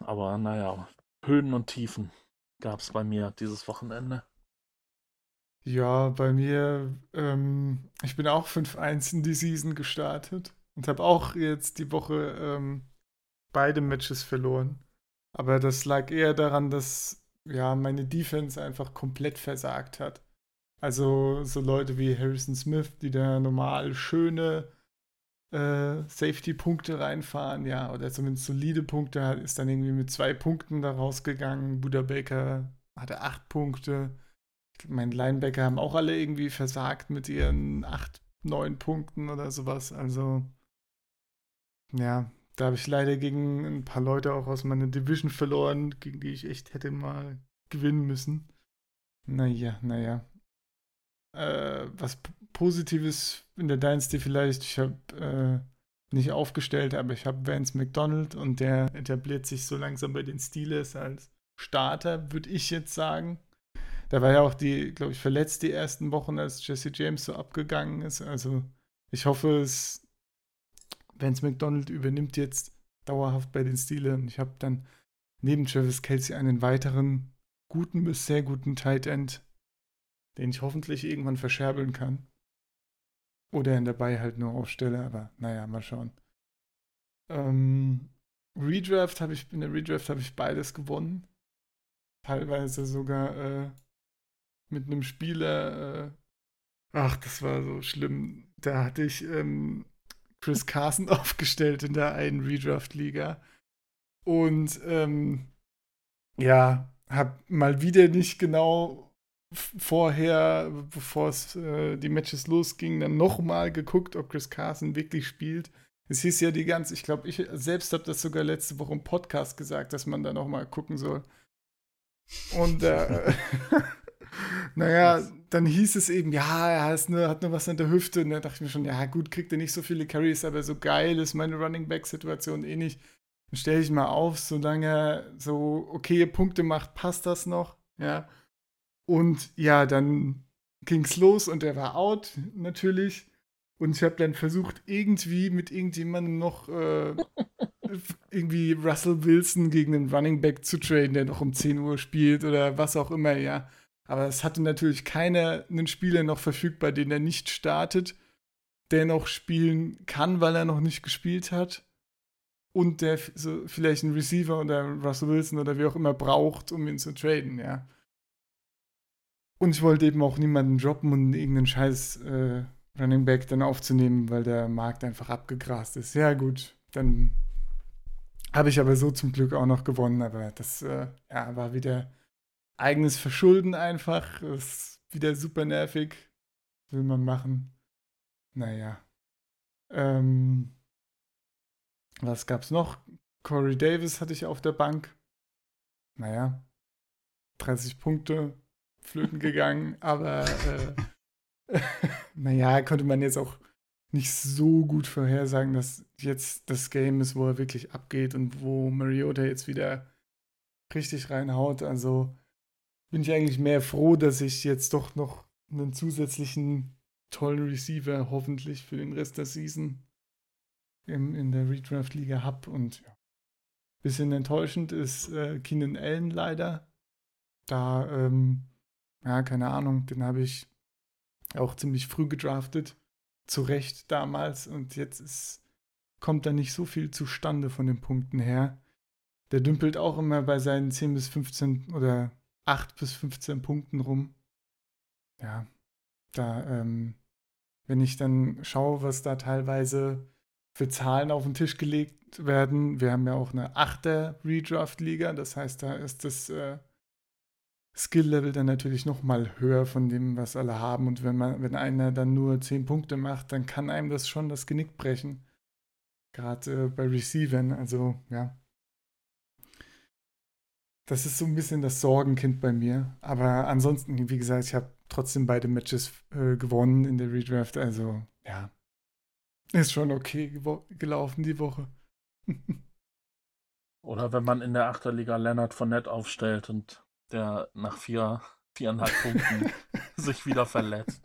S2: Aber naja, Höhen und Tiefen gab es bei mir dieses Wochenende.
S3: Ja, bei mir, ähm, ich bin auch 5-1 in die Season gestartet und habe auch jetzt die Woche ähm, beide Matches verloren. Aber das lag eher daran, dass ja meine Defense einfach komplett versagt hat. Also so Leute wie Harrison Smith, die da normal schöne äh, Safety-Punkte reinfahren, ja, oder zumindest solide Punkte, ist dann irgendwie mit zwei Punkten da rausgegangen. Buda Baker hatte acht Punkte. Meine Linebacker haben auch alle irgendwie versagt mit ihren acht, neun Punkten oder sowas. Also, ja, da habe ich leider gegen ein paar Leute auch aus meiner Division verloren, gegen die ich echt hätte mal gewinnen müssen. Naja, naja. Äh, was Positives in der Dynasty vielleicht, ich habe äh, nicht aufgestellt, aber ich habe Vance McDonald und der etabliert sich so langsam bei den Steelers als Starter, würde ich jetzt sagen. Da war ja auch die, glaube ich, verletzt die ersten Wochen, als Jesse James so abgegangen ist. Also ich hoffe, es, Vance McDonald übernimmt jetzt dauerhaft bei den Steelers. Und ich habe dann neben Travis Kelsey einen weiteren guten bis sehr guten Tight End, den ich hoffentlich irgendwann verscherbeln kann. Oder ihn dabei halt nur aufstelle, aber naja, mal schauen. Ähm, Redraft habe ich, in der Redraft habe ich beides gewonnen. Teilweise sogar äh, mit einem Spieler. Äh, ach, das war so schlimm. Da hatte ich ähm, Chris Carson aufgestellt in der einen Redraft-Liga. Und ähm, ja, hab mal wieder nicht genau vorher, bevor es äh, die Matches losgingen, dann nochmal geguckt, ob Chris Carson wirklich spielt. Es hieß ja die ganze, ich glaube, ich selbst habe das sogar letzte Woche im Podcast gesagt, dass man da nochmal gucken soll. Und äh, naja, dann hieß es eben, ja, er hat nur, hat nur was an der Hüfte. Und da dachte ich mir schon, ja, gut, kriegt er nicht so viele Carries, aber so geil ist meine Running Back-Situation eh nicht. Dann stelle ich mal auf, solange er so okay Punkte macht, passt das noch. Ja. Und ja, dann ging's los und er war out, natürlich. Und ich habe dann versucht, irgendwie mit irgendjemandem noch äh, irgendwie Russell Wilson gegen einen Running Back zu traden, der noch um 10 Uhr spielt oder was auch immer, ja. Aber es hatte natürlich keiner einen Spieler noch verfügbar, den er nicht startet, der noch spielen kann, weil er noch nicht gespielt hat. Und der so vielleicht einen Receiver oder Russell Wilson oder wie auch immer braucht, um ihn zu traden, ja. Und ich wollte eben auch niemanden droppen und irgendeinen scheiß äh, Running Back dann aufzunehmen, weil der Markt einfach abgegrast ist. Ja, gut, dann habe ich aber so zum Glück auch noch gewonnen, aber das äh, ja, war wieder eigenes Verschulden einfach. Ist wieder super nervig. Will man machen. Naja. Ähm, was gab's noch? Corey Davis hatte ich auf der Bank. Naja. 30 Punkte flöten gegangen, aber äh, naja, konnte man jetzt auch nicht so gut vorhersagen, dass jetzt das Game ist, wo er wirklich abgeht und wo Mariota jetzt wieder richtig reinhaut. Also bin ich eigentlich mehr froh, dass ich jetzt doch noch einen zusätzlichen tollen Receiver hoffentlich für den Rest der Season in, in der Redraft-Liga habe. Und ja, bisschen enttäuschend ist äh, Keenan Allen leider. Da, ähm, ja, keine Ahnung, den habe ich auch ziemlich früh gedraftet. Zu Recht damals. Und jetzt ist, kommt da nicht so viel zustande von den Punkten her. Der dümpelt auch immer bei seinen 10 bis 15 oder 8 bis 15 Punkten rum. Ja, da, ähm, wenn ich dann schaue, was da teilweise für Zahlen auf den Tisch gelegt werden, wir haben ja auch eine 8er Redraft-Liga, das heißt, da ist das äh, Skill-Level dann natürlich nochmal höher von dem, was alle haben. Und wenn man, wenn einer dann nur 10 Punkte macht, dann kann einem das schon das Genick brechen. Gerade äh, bei Receivern, also ja, das ist so ein bisschen das Sorgenkind bei mir. Aber ansonsten, wie gesagt, ich habe trotzdem beide Matches äh, gewonnen in der Redraft. Also, ja. Ist schon okay gelaufen die Woche.
S2: Oder wenn man in der Achterliga Leonard von Nett aufstellt und der nach vier, viereinhalb Punkten sich wieder verletzt.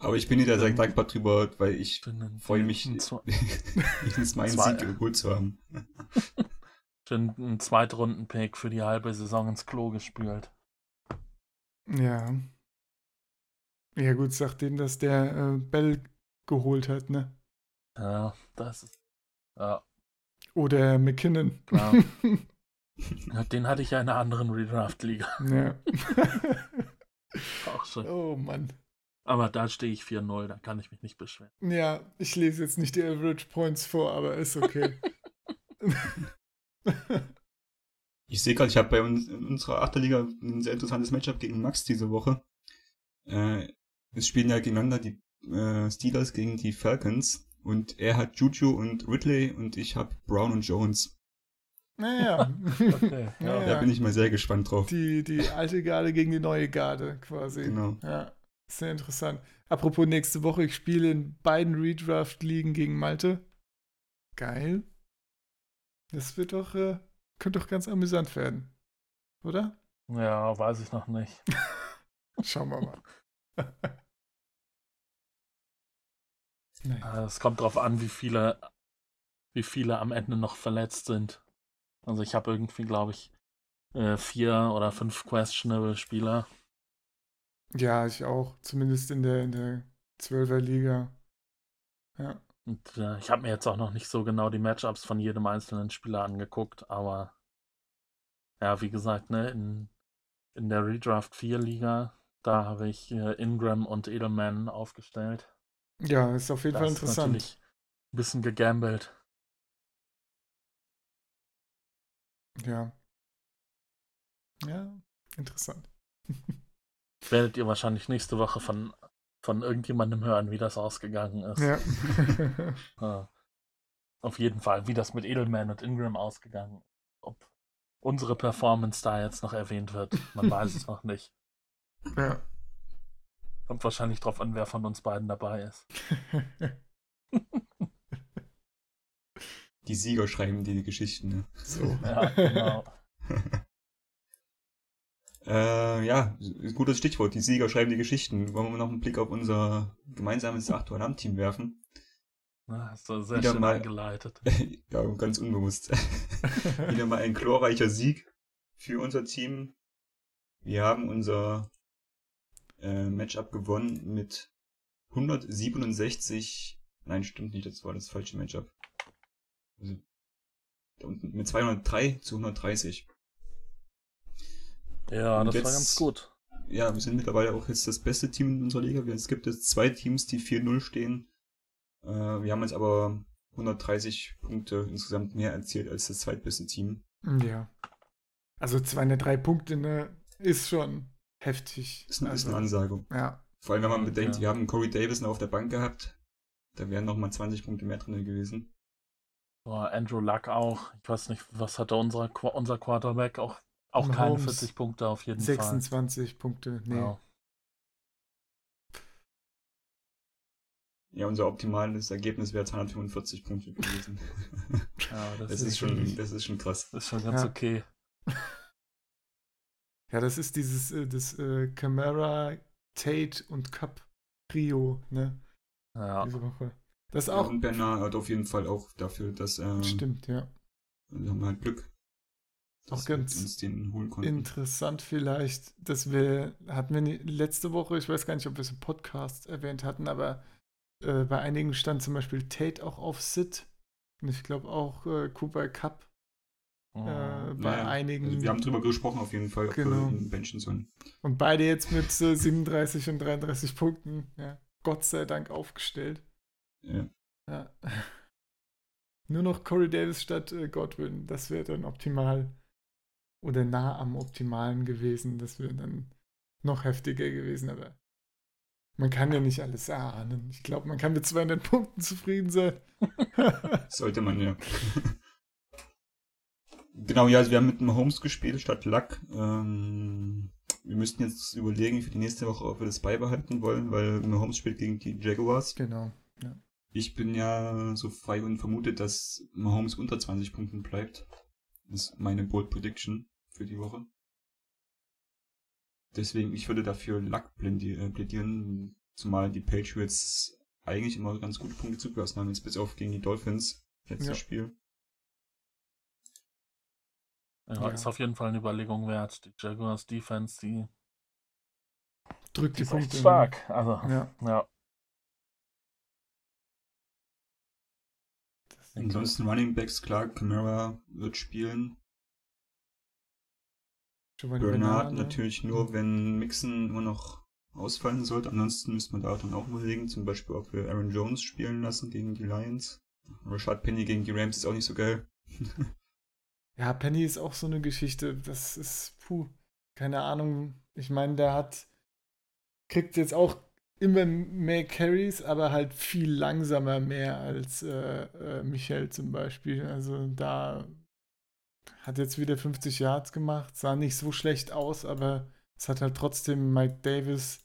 S1: Aber ich bin wieder sehr dankbar drüber, weil ich freue mich, wenigstens meinen Sieg geholt zu haben
S2: einen Zweitrunden-Pick für die halbe Saison ins Klo gespült.
S3: Ja. Ja, gut, nachdem das der äh, Bell geholt hat, ne?
S2: Ja, das ist. Ja.
S3: Oder McKinnon.
S2: Ja. ja, den hatte ich ja in einer anderen Redraft-Liga.
S3: Ja.
S2: Auch schon.
S3: Oh Mann.
S2: Aber da stehe ich 4-0, da kann ich mich nicht beschweren.
S3: Ja, ich lese jetzt nicht die Average Points vor, aber ist okay.
S1: ich sehe gerade, ich habe bei uns in unserer Achterliga ein sehr interessantes Matchup gegen Max diese Woche. Äh, es spielen ja gegeneinander die äh, Steelers gegen die Falcons und er hat Juju und Ridley und ich habe Brown und Jones.
S3: Naja. okay.
S1: ja, da bin ich mal sehr gespannt drauf.
S3: Die, die alte Garde gegen die neue Garde quasi.
S1: Genau.
S3: Ja, sehr interessant. Apropos nächste Woche, ich spiele in beiden Redraft-Ligen gegen Malte. Geil. Das wird doch, äh, könnte doch ganz amüsant werden. Oder?
S2: Ja, weiß ich noch nicht.
S3: Schauen wir mal.
S2: naja. Es kommt darauf an, wie viele, wie viele am Ende noch verletzt sind. Also ich habe irgendwie, glaube ich, äh, vier oder fünf questionable Spieler.
S3: Ja, ich auch. Zumindest in der, in der 12er Liga. Ja.
S2: Und äh, ich habe mir jetzt auch noch nicht so genau die Matchups von jedem einzelnen Spieler angeguckt, aber ja, wie gesagt, ne, in, in der Redraft 4 Liga, da habe ich äh, Ingram und Edelman aufgestellt.
S3: Ja, ist auf jeden
S2: Das
S3: Fall
S2: ist
S3: interessant.
S2: natürlich ein bisschen gegambelt.
S3: Ja. Ja, interessant.
S2: Werdet ihr wahrscheinlich nächste Woche von, von irgendjemandem hören, wie das ausgegangen ist.
S3: Ja.
S2: Äh, auf jeden Fall, wie das mit Edelman und Ingram ausgegangen ist. Ob unsere Performance da jetzt noch erwähnt wird, man weiß es noch nicht.
S3: ja.
S2: Kommt wahrscheinlich drauf an, wer von uns beiden dabei ist.
S1: Die Sieger schreiben die Geschichten. Ne?
S3: so.
S2: Ja, genau.
S1: Äh, ja, gutes Stichwort. Die Sieger schreiben die Geschichten. Wollen wir noch einen Blick auf unser gemeinsames Achtualarm-Team werfen?
S2: Hast du sehr
S1: Wieder
S2: schön
S1: mal-
S2: eingeleitet.
S1: ja, ganz unbewusst. Wieder mal ein glorreicher Sieg für unser Team. Wir haben unser äh, Matchup gewonnen mit 167. Nein, stimmt nicht, das war das falsche Matchup. Also, mit 203 zu 130.
S2: Ja,
S1: Und
S2: das war
S1: jetzt-
S2: ganz gut.
S1: Ja, wir sind mittlerweile auch jetzt das beste Team in unserer Liga. Es gibt jetzt zwei Teams, die 4-0 stehen. Äh, wir haben jetzt aber 130 Punkte insgesamt mehr erzielt als das zweitbeste Team.
S3: ja. Also 203 Punkte ne, ist schon heftig.
S1: Ist, eine- ist
S3: also,
S1: eine Ansage.
S3: Ja.
S1: Vor allem, wenn man bedenkt,
S2: Ja.
S1: wir haben Corey Davis noch auf der Bank gehabt. Da wären noch mal 20 Punkte mehr drin gewesen.
S2: Boah, Andrew Luck auch. Ich weiß nicht, was hatte unser, Qu- unser Quarterback? Auch, auch keine
S3: Mahomes
S2: 40 Punkte auf jeden
S3: 26 Punkte. Nee.
S2: Fall. Ja.
S1: Ja, unser optimales Ergebnis wäre 245 Punkte gewesen.
S2: Ja, das,
S1: das
S2: ist,
S1: ist schon, das ist schon krass.
S2: ist schon ganz
S3: Ja.
S2: okay.
S3: Ja, das ist dieses äh, das äh, Camara, Tate und Cup Trio, ne?
S2: Ja.
S3: Diese Woche. Das ist
S1: Ja,
S3: auch
S1: und Bernard hat auf jeden Fall auch dafür, dass äh,
S3: stimmt, ja.
S1: wir haben halt Glück,
S3: Auch ganz
S1: uns den holen konnten.
S3: Interessant vielleicht, dass wir, hatten wir nie- letzte Woche, ich weiß gar nicht, ob wir es im Podcast erwähnt hatten, aber äh, bei einigen stand zum Beispiel Tate auch auf Sit. Und ich glaube auch äh, Cooper Cup äh,
S2: Mhm.
S3: bei
S1: Naja,
S3: einigen.
S1: Also wir haben drüber gesprochen auf jeden Fall,
S3: Genau. und beide jetzt mit äh, 37 und 33 Punkten, ja, Gott sei Dank aufgestellt.
S1: Ja.
S3: Ja. Nur noch Corey Davis statt äh, Godwin, das wäre dann optimal. Oder nah am Optimalen gewesen. Das wäre dann noch heftiger gewesen, aber man kann ja nicht alles erahnen. Ich glaube, man kann mit 200 Punkten zufrieden sein.
S1: Sollte man ja. genau, ja, also wir haben mit Mahomes gespielt statt Luck. Ähm, wir müssten jetzt überlegen für die nächste Woche, ob wir das beibehalten wollen, weil Mahomes spielt gegen die Jaguars.
S3: genau.
S1: Ich bin ja so frei und vermute, dass Mahomes unter 20 Punkten bleibt. Das ist meine Bold Prediction für die Woche. Deswegen, ich würde dafür Luck äh, plädieren, zumal die Patriots eigentlich immer ganz gute Punkte zugelassen haben, jetzt bis auf gegen die Dolphins, letztes
S3: Ja.
S1: Spiel.
S2: Ja,
S3: Ja.
S2: ist auf jeden Fall eine Überlegung wert. Die Jaguars Defense, die,
S3: Drückt
S2: die
S3: die Punkte.
S2: stark. Also,
S3: Ja.
S2: ja.
S1: Ansonsten Running Backs, klar, Camara wird spielen.
S3: Giovanni
S1: Bernard
S3: Bernard,
S1: natürlich nur, wenn Mixon immer noch ausfallen sollte. Ansonsten müsste man da dann auch überlegen, zum Beispiel, ob wir Aaron Jones spielen lassen gegen die Lions. Rashad Penny gegen die Rams ist auch nicht so geil.
S3: Ja, Penny ist auch so eine Geschichte. Das ist, puh, keine Ahnung. Ich meine, der hat, kriegt jetzt auch immer mehr Carries, aber halt viel langsamer mehr als äh, äh, Michael zum Beispiel. Also da hat jetzt wieder 50 Yards gemacht, sah nicht so schlecht aus, aber es hat halt trotzdem Mike Davis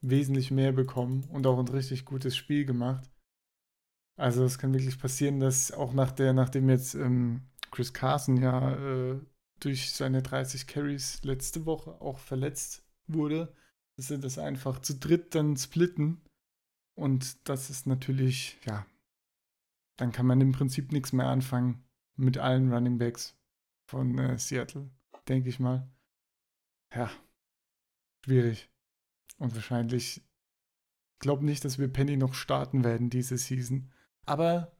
S3: wesentlich mehr bekommen und auch ein richtig gutes Spiel gemacht. Also es kann wirklich passieren, dass auch nach der, nachdem jetzt ähm, Chris Carson ja äh, durch seine 30 Carries letzte Woche auch verletzt wurde, dass sie das einfach zu dritt dann splitten. Und das ist natürlich, ja, dann kann man im Prinzip nichts mehr anfangen mit allen Running Backs von äh, Seattle, denke ich mal. Ja, schwierig. Und wahrscheinlich, ich glaube nicht, dass wir Penny noch starten werden diese Season. Aber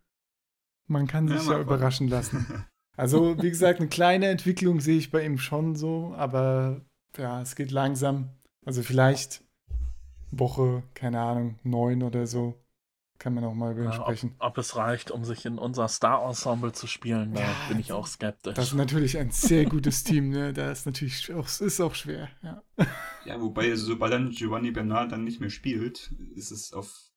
S3: man kann
S1: Ja,
S3: sich ja,
S1: gucken.
S3: überraschen lassen. Also, wie gesagt, eine kleine Entwicklung sehe ich bei ihm schon so, aber ja, es geht langsam. Also vielleicht Woche, keine Ahnung, neun oder so. Kann man auch mal über ihn
S2: Ja, ob,
S3: sprechen.
S2: ob es reicht, um sich in unser Star-Ensemble zu spielen, da
S3: Ja,
S2: bin ich auch skeptisch.
S3: Das ist natürlich ein sehr gutes Team, ne? Da ist natürlich auch, ist auch schwer, ja.
S1: Ja, wobei, also, sobald dann Giovanni Bernard dann nicht mehr spielt, ist es auf,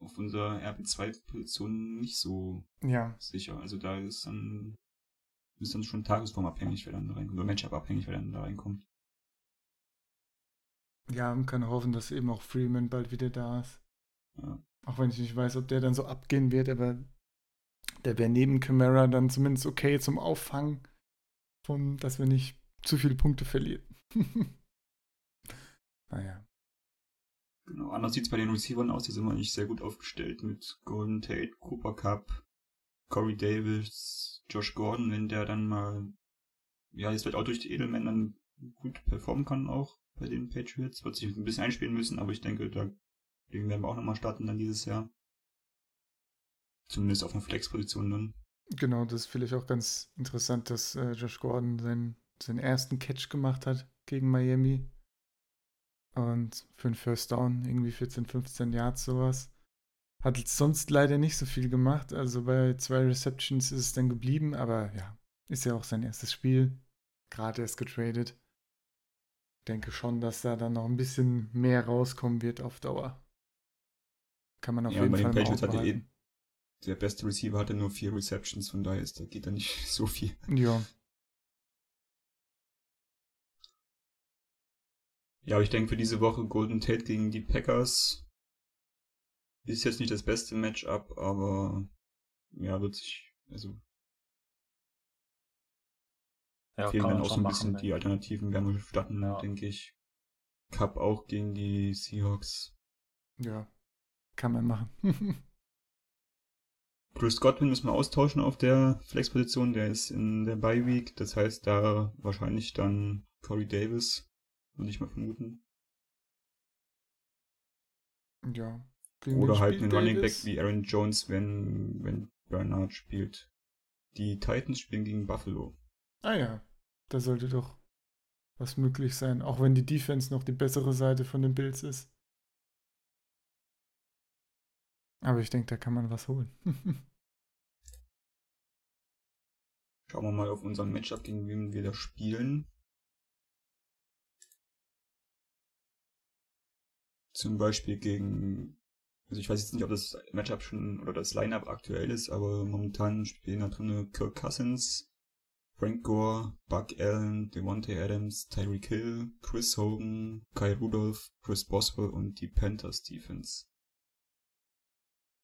S1: auf unserer RB2-Position nicht so
S3: Ja,
S1: sicher. Also da ist dann, ist dann schon tagesformabhängig, wer dann da reinkommt, oder Matchup-abhängig, wer dann da reinkommt.
S3: Ja, man kann hoffen, dass eben auch Freeman bald wieder da ist.
S1: Ja.
S3: Auch wenn ich nicht weiß, ob der dann so abgehen wird, aber der wäre neben Camara dann zumindest okay zum Auffangen von, dass wir nicht zu viele Punkte verlieren. naja.
S1: Genau, anders sieht's bei den Receivern aus, die sind wir eigentlich sehr gut aufgestellt mit Golden Tate, Cooper Cup, Corey Davis, Josh Gordon, wenn der dann mal, ja, jetzt vielleicht auch durch die Edelmen dann gut performen kann auch bei den Patriots, wird sich ein bisschen einspielen müssen, aber ich denke, da den werden wir auch nochmal starten dann dieses Jahr. Zumindest auf einer Flex-Position dann.
S3: Genau, das ist vielleicht auch ganz interessant, dass äh, Josh Gordon seinen, seinen ersten Catch gemacht hat gegen Miami. Und für einen First Down irgendwie 14, 15 Yards sowas. Hat sonst leider nicht so viel gemacht. Also bei zwei Receptions ist es dann geblieben, aber ja, ist ja auch sein erstes Spiel. Gerade erst getradet. Denke schon, dass da dann noch ein bisschen mehr rauskommen wird auf Dauer. Kann man auf
S1: Ja,
S3: jeden
S1: bei den
S3: Fall im
S1: Patriots
S3: Auge
S1: hat er eh-. Der beste Receiver hatte nur vier Receptions, von daher ist, da geht da nicht so viel.
S3: Ja,
S1: Ja, aber ich denke für diese Woche Golden Tate gegen die Packers ist jetzt nicht das beste Matchup, aber ja, wird sich, also
S2: ja,
S1: fehlen dann auch so ein bisschen
S2: machen.
S1: die Alternativen. Werden wir starten,
S2: Ja.
S1: denke ich. Cup auch gegen die Seahawks.
S3: ja. Kann man machen.
S1: Chris Godwin müssen wir austauschen auf der Flexposition, der ist in der Bye Week, das heißt da wahrscheinlich dann Corey Davis, würde ich mal vermuten.
S3: ja. Gegen
S1: Oder halt einen Running Back wie Aaron Jones, wenn, wenn Bernard spielt. Die Titans spielen gegen Buffalo.
S3: Ah ja, da sollte doch was möglich sein, auch wenn die Defense noch die bessere Seite von den Bills ist. Aber ich denke, da kann man was holen.
S1: Schauen wir mal auf unseren Matchup, gegen wen wir da spielen. Zum Beispiel gegen, also ich weiß jetzt nicht, ob das Matchup schon oder das Lineup aktuell ist, aber momentan spielen da drin Kirk Cousins, Frank Gore, Buck Allen, Devontae Adams, Tyreek Hill, Chris Hogan, Kyle Rudolph, Chris Boswell und die Panthers Defense.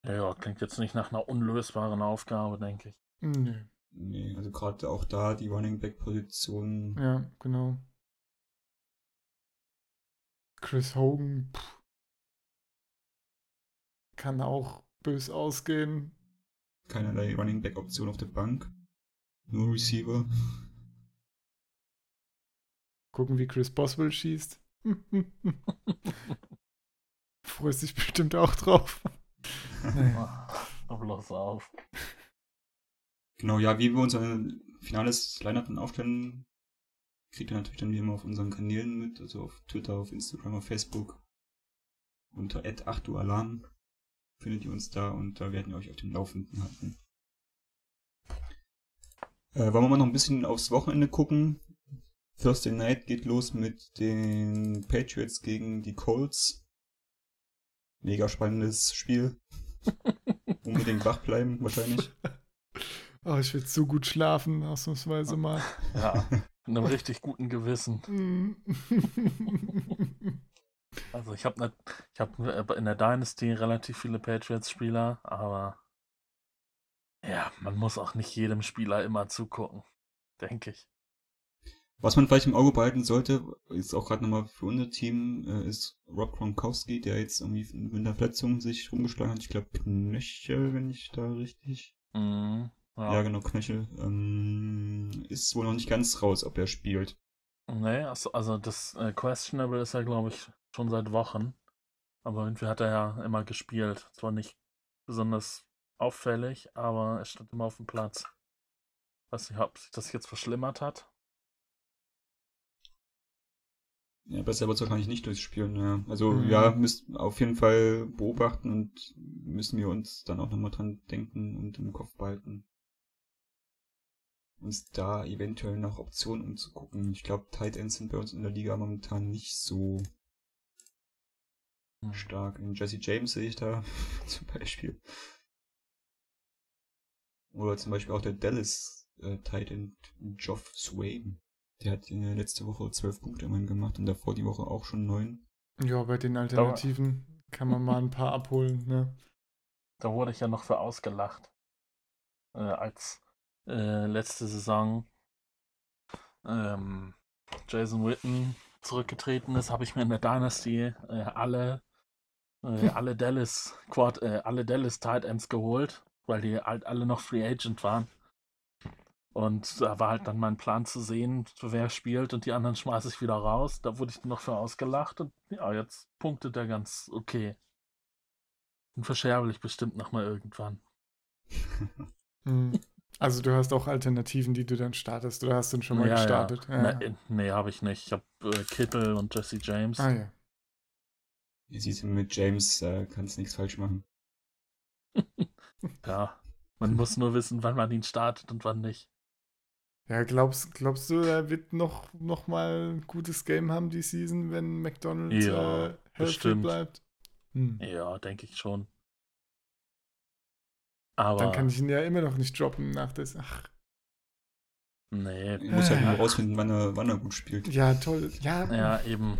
S2: Ja, klingt jetzt nicht nach einer unlösbaren Aufgabe, denke ich.
S3: Nö.
S1: Nee, also gerade auch da die Running Back Position.
S3: Ja, genau. Chris Hogan pff, kann auch bös ausgehen.
S1: Keinerlei Running Back Option auf der Bank. Nur Receiver.
S3: Gucken, wie Chris Boswell schießt. Freust dich bestimmt auch drauf.
S2: Hör bloß auf.
S1: Genau, ja, wie wir unser finales Lineup dann aufstellen, kriegt ihr natürlich dann wie immer auf unseren Kanälen mit, also auf Twitter, auf Instagram, auf Facebook. Unter 8ualarm findet ihr uns da und da werden wir euch auf dem Laufenden halten. Äh, wollen wir mal noch ein bisschen aufs Wochenende gucken? Thursday Night geht los mit den Patriots gegen die Colts. Mega spannendes Spiel. Unbedingt wach bleiben, wahrscheinlich.
S3: Oh, ich will so gut schlafen, ausnahmsweise mal.
S2: Ja, mit einem richtig guten Gewissen. Also ich habe ne, ich hab in der Dynasty relativ viele Patriots-Spieler, aber ja, man muss auch nicht jedem Spieler immer zugucken, denke ich.
S1: Was man vielleicht im Auge behalten sollte, ist auch gerade nochmal für unser Team, äh, ist Rob Gronkowski, der jetzt irgendwie mit einer Verletzung sich rumgeschlagen hat. Ich glaube Knöchel, wenn ich da richtig.
S2: Mhm,
S1: Ja,
S2: ja.
S1: genau, Knöchel. Ähm, ist wohl noch nicht ganz raus, ob er spielt.
S2: Nee, also, also das äh, Questionable ist ja, glaube ich, schon seit Wochen. Aber irgendwie hat er ja immer gespielt. Zwar nicht besonders auffällig, aber er stand immer auf dem Platz. Weiß nicht, ob sich das jetzt verschlimmert hat.
S1: Ja, besser wird es wahrscheinlich nicht durchspielen, ja. Also
S3: Mhm.
S1: ja, müsst auf jeden Fall beobachten und müssen wir uns dann auch nochmal dran denken und im Kopf behalten. Uns da eventuell nach Optionen umzugucken. Ich glaube, Tight Ends sind bei uns in der Liga momentan nicht so
S2: Hm.
S1: stark. In Jesse James sehe ich da zum Beispiel. Oder zum Beispiel auch der Dallas äh, Tight End Geoff Swain. Der hat äh, letzte Woche zwölf Punkte immerhin gemacht und davor die Woche auch schon neun.
S3: Ja, bei den Alternativen kann man mal ein paar abholen, ne?
S2: Da wurde ich ja noch für ausgelacht. Äh, als äh, letzte Saison ähm, Jason Witten zurückgetreten ist, habe ich mir in der Dynasty äh, alle, äh, alle Dallas Quad, äh, alle Dallas Tight Ends geholt, weil die halt alle noch Free Agent waren. Und da war halt dann mein Plan zu sehen, wer spielt und die anderen schmeiße ich wieder raus. Da wurde ich noch für ausgelacht und ja, jetzt punktet er ganz okay. Unverscherblich bestimmt nochmal irgendwann.
S3: Hm. Also du hast auch Alternativen, die du dann startest, oder hast du schon mal
S2: Ja,
S3: gestartet?
S2: Ja. Nee, nee habe ich nicht. Ich habe äh, Kittel und Jesse James.
S3: Ah ja.
S1: Wie siehst du mit James, äh, kannst nichts falsch machen.
S2: Ja, man muss nur wissen, wann man ihn startet und wann nicht.
S3: Ja, glaubst, glaubst du, er wird noch, noch mal ein gutes Game haben die Season, wenn McDonald
S2: Ja,
S3: äh, healthy
S2: bestimmt.
S3: bleibt? Hm.
S2: Ja, denke ich schon. Aber
S3: Dann kann ich ihn ja immer noch nicht droppen nach des. Ach,
S2: nee,
S1: Du musst halt
S3: Ah.
S1: nur rausfinden, wann er, wann er gut spielt.
S3: ja, toll. Ja,
S2: ja eben.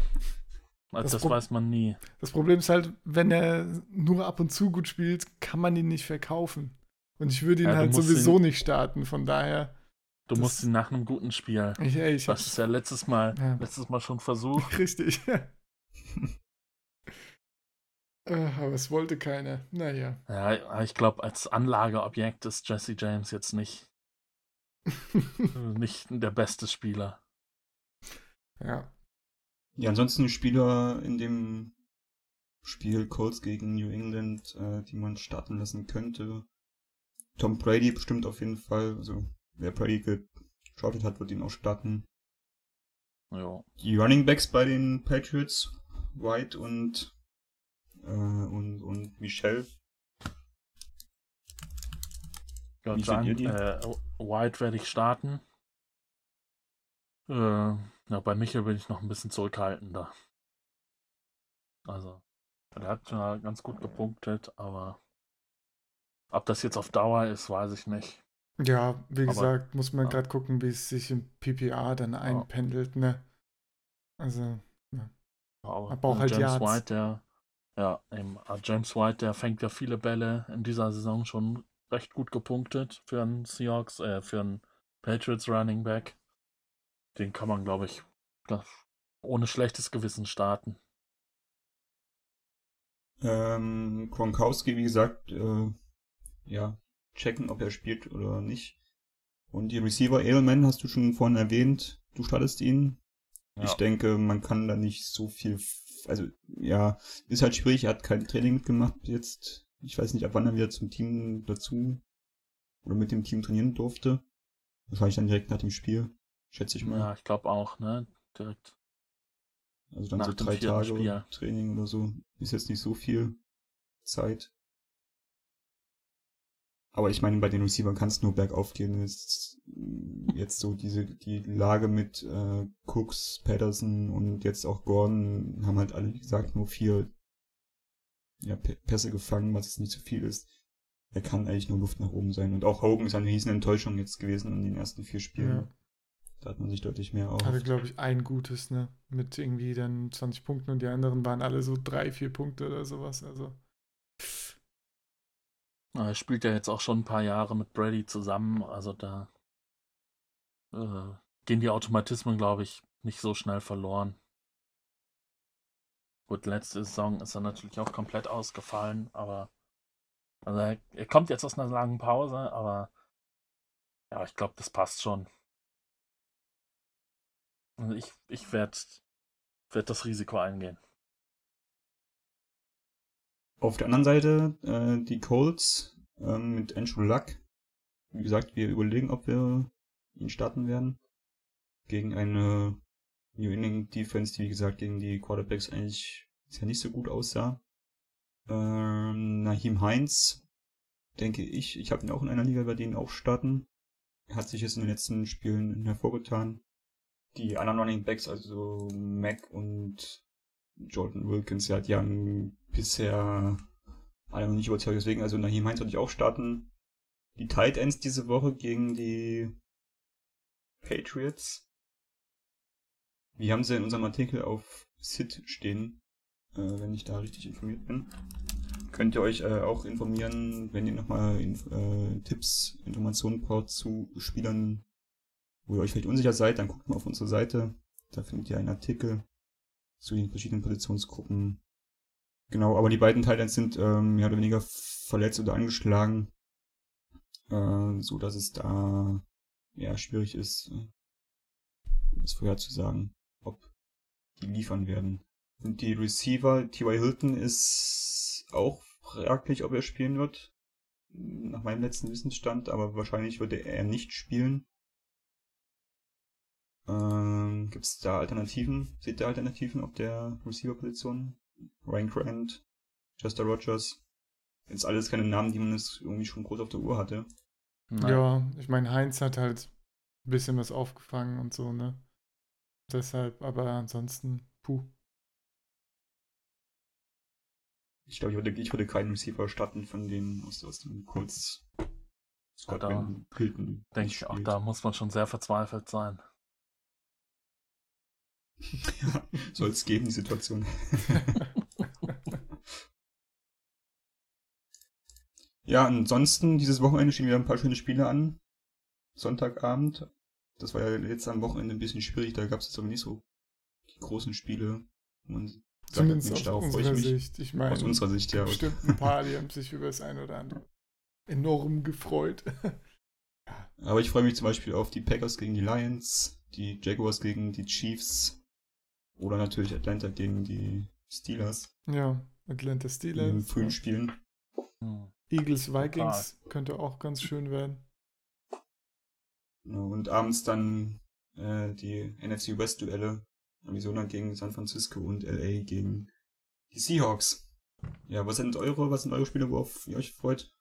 S2: Also
S3: Das
S2: das weiß man nie.
S3: das Problem ist halt, wenn er nur ab und zu gut spielt, kann man ihn nicht verkaufen. Und ich würde ihn
S2: Ja,
S3: halt sowieso
S2: ihn-
S3: nicht starten, von daher.
S2: Du
S3: Das-
S2: musst ihn nach einem guten Spiel.
S3: Ich, ey, ich
S2: hast es ja letztes Mal,
S3: Ja.
S2: letztes Mal schon versucht.
S3: Richtig. Äh, Aber es wollte keiner. Naja.
S2: Ja, ich glaube, als Anlageobjekt ist Jesse James jetzt nicht, nicht der beste Spieler.
S3: ja.
S1: Ja, ansonsten Spieler in dem Spiel Colts gegen New England, äh, die man starten lassen könnte. Tom Brady bestimmt auf jeden Fall. Also wer Brady gestartet hat, wird ihn auch starten.
S2: Jo.
S1: Die Running Backs bei den Patriots, White und äh, und, und Michelle.
S2: Ja,
S1: Wie die?
S2: äh, White werde ich starten. Äh, ja, bei Michael bin ich noch ein bisschen zurückhaltender. Also, er hat ja ganz gut gepunktet, aber ob das jetzt auf Dauer ist, weiß ich nicht.
S3: Ja, wie
S2: Aber-
S3: gesagt, muss man
S2: ja.
S3: gerade gucken, wie es sich im PPA dann einpendelt, ne? Also,
S2: Aber,
S3: Aber auch halt
S2: James
S3: Yards.
S2: White, der, ja, eben, äh, James White, der fängt ja viele Bälle in dieser Saison schon recht gut gepunktet für einen Seahawks, äh, für einen Patriots Running Back. Den kann man, glaube ich, ohne schlechtes Gewissen starten.
S1: Ähm, Gronkowski, wie gesagt, äh, ja, checken, ob er spielt oder nicht. Und die Receiver Edelman hast du schon vorhin erwähnt. Du startest ihn.
S2: Ja.
S1: Ich denke, man kann da nicht so viel, also ja, ist halt schwierig. Er hat kein Training mitgemacht jetzt. Ich weiß nicht, ab wann er wieder zum Team dazu oder mit dem Team trainieren durfte. Wahrscheinlich dann direkt nach dem Spiel, schätze ich mal.
S2: Ja, ich glaube auch, ne? Direkt.
S1: Also dann so drei Tage
S2: Spiel.
S1: Training oder so. Ist jetzt nicht so viel Zeit. Aber ich meine, bei den Receivern kann es nur bergauf gehen. Mm, jetzt so diese, die Lage mit äh, Cooks, Patterson und jetzt auch Gordon haben halt alle, wie gesagt, nur vier ja, Pässe gefangen, was jetzt nicht so viel ist. Er kann eigentlich nur Luft nach oben sein. Und auch Hogan ist eine riesen Enttäuschung jetzt gewesen in den ersten vier Spielen.
S3: Ja.
S1: Da hat man sich deutlich mehr auf.
S3: hatte, glaube ich, ein gutes, ne? Mit irgendwie dann 20 Punkten und die anderen waren alle so drei, vier Punkte oder sowas. Also,
S2: Na, Er spielt ja jetzt auch schon ein paar Jahre mit Brady zusammen, also da äh, gehen die Automatismen, glaube ich, nicht so schnell verloren. Gut, letzte Saison ist er natürlich auch komplett ausgefallen, aber also er, er kommt jetzt aus einer langen Pause, aber ja, ich glaube, das passt schon. Ich, ich werde werd das Risiko eingehen.
S1: Auf der anderen Seite, äh, die Colts, ähm, mit Andrew Luck. Wie gesagt, wir überlegen, ob wir ihn starten werden. Gegen eine New England Defense, die wie gesagt gegen die Quarterbacks eigentlich ja nicht so gut aussah. Ähm, Nahim Heinz, denke ich, ich habe ihn auch in einer Liga bei denen auch starten. Er hat sich jetzt in den letzten Spielen hervorgetan. Die anderen Running Backs, also Mac und Jordan Wilkins, ja, die haben bisher alle noch nicht überzeugt. Deswegen, also Nahim Heinz würde ich auch starten. Die Tight Ends diese Woche gegen die Patriots. Wir haben sie in unserem Artikel auf Sit stehen, äh, wenn ich da richtig informiert bin. Könnt ihr euch äh, auch informieren, wenn ihr nochmal äh, Tipps, Informationen braucht zu Spielern, wo ihr euch vielleicht unsicher seid, dann guckt mal auf unsere Seite. Da findet ihr einen Artikel zu den verschiedenen Positionsgruppen. Genau, aber die beiden Titans sind ähm, mehr oder weniger verletzt oder angeschlagen, äh, so dass es da ja schwierig ist, das vorherzusagen, ob die liefern werden. Und die Receiver, T.Y. Hilton ist auch fraglich, ob er spielen wird. Nach meinem letzten Wissensstand, aber wahrscheinlich würde er nicht spielen. Ähm, Gibt es da Alternativen? Seht ihr Alternativen auf der Receiver-Position? Ryan Grant, Chester Rogers. Jetzt alles keine Namen, die man jetzt irgendwie schon groß auf der Uhr hatte.
S3: Nein. Ja, ich meine, Heinz hat halt ein bisschen was aufgefangen und so, ne? Deshalb, aber ansonsten, puh.
S1: Ich glaube, ich würde, ich würde keinen Receiver starten von denen aus, aus dem Colts.
S2: Scott ja, Hilton. Denke ich auch, da muss man schon sehr verzweifelt sein.
S1: Ja, soll es geben, die Situation. ja, ansonsten, dieses Wochenende stehen wieder ein paar schöne Spiele an. Sonntagabend. Das war ja jetzt am Wochenende ein bisschen schwierig, da gab es jetzt aber nicht so die großen Spiele.
S3: Man Zumindest sagt, aus unserer ich Sicht. Ich meine,
S1: aus unserer Sicht, ja.
S3: Bestimmt ein paar, die haben sich über das eine oder andere enorm gefreut.
S1: aber ich freue mich zum Beispiel auf die Packers gegen die Lions, die Jaguars gegen die Chiefs oder natürlich Atlanta gegen die Steelers.
S3: Ja, Atlanta Steelers.
S1: In frühen Spielen.
S3: Eagles Vikings könnte auch ganz schön werden.
S1: Und abends dann äh, die NFC West Duelle. Arizona gegen San Francisco und LA gegen die Seahawks. Ja, was sind eure, was sind eure Spiele, worauf ihr euch freut?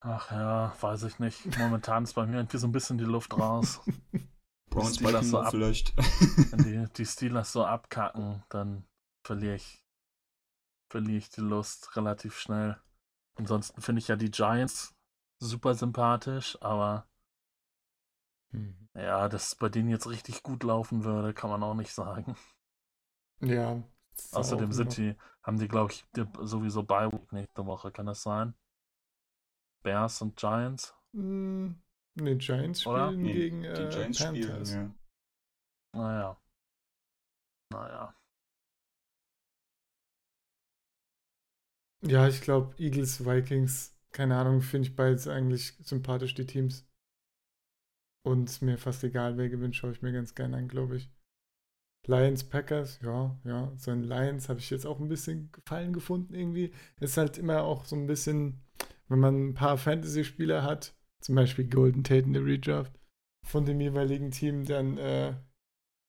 S2: Ach ja, weiß ich nicht. Momentan ist bei mir irgendwie so ein bisschen die Luft raus.
S1: Browns Vikings so ab, vielleicht.
S2: wenn die, die Steelers so abkacken, dann verliere ich, verliere ich die Lust relativ schnell. Ansonsten finde ich ja die Giants super sympathisch, aber hm. ja, dass es bei denen jetzt richtig gut laufen würde, kann man auch nicht sagen.
S3: Ja.
S2: Außerdem sind die, haben die, glaube ich, sowieso bei nächste Woche, kann das sein? Bears und Giants?
S3: Hm, ne, Giants spielen Oder? gegen die äh, Giants Panthers. Spielen,
S2: ja. Naja. Naja.
S3: Ja, ich glaube, Eagles, Vikings, keine Ahnung, finde ich beides eigentlich sympathisch, die Teams. Und mir fast egal, wer gewinnt, schaue ich mir ganz gerne an, glaube ich. Lions, Packers, ja, ja. So ein Lions habe ich jetzt auch ein bisschen Gefallen gefunden irgendwie. Ist halt immer auch so ein bisschen, wenn man ein paar Fantasy-Spieler hat, zum Beispiel Golden Tate in der Redraft, von dem jeweiligen Team, dann äh,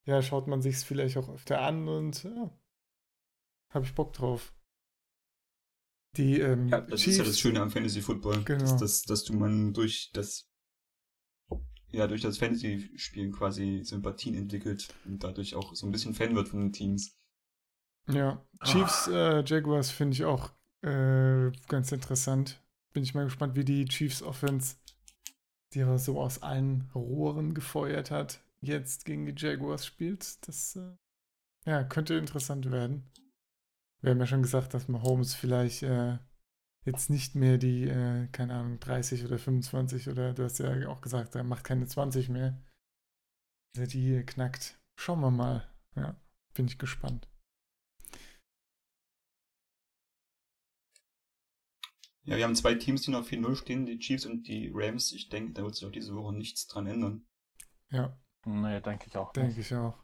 S3: ja, schaut man sich es vielleicht auch öfter an und ja, habe ich Bock drauf. Die, ähm,
S1: ja, das Chiefs, ist ja das Schöne am Fantasy Football, genau. dass, dass, dass du man durch das ja, durch das Fantasy-Spielen quasi Sympathien entwickelt und dadurch auch so ein bisschen Fan wird von den Teams.
S3: Ja, Chiefs, äh, Jaguars finde ich auch äh, ganz interessant. Bin ich mal gespannt, wie die Chiefs Offense, die aber so aus allen Rohren gefeuert hat, jetzt gegen die Jaguars spielt. Das äh, ja, könnte interessant werden. Wir haben ja schon gesagt, dass Mahomes vielleicht äh, jetzt nicht mehr die, äh, keine Ahnung, 30 oder 25 oder du hast ja auch gesagt, er macht keine 20 mehr. Der die knackt. Schauen wir mal. Ja, bin ich gespannt.
S1: Ja, wir haben zwei Teams, die noch 4-0 stehen, die Chiefs und die Rams. Ich denke, da wird sich auch diese Woche nichts dran ändern.
S3: Ja.
S2: Nee, denke ich auch.
S3: Denke ich auch.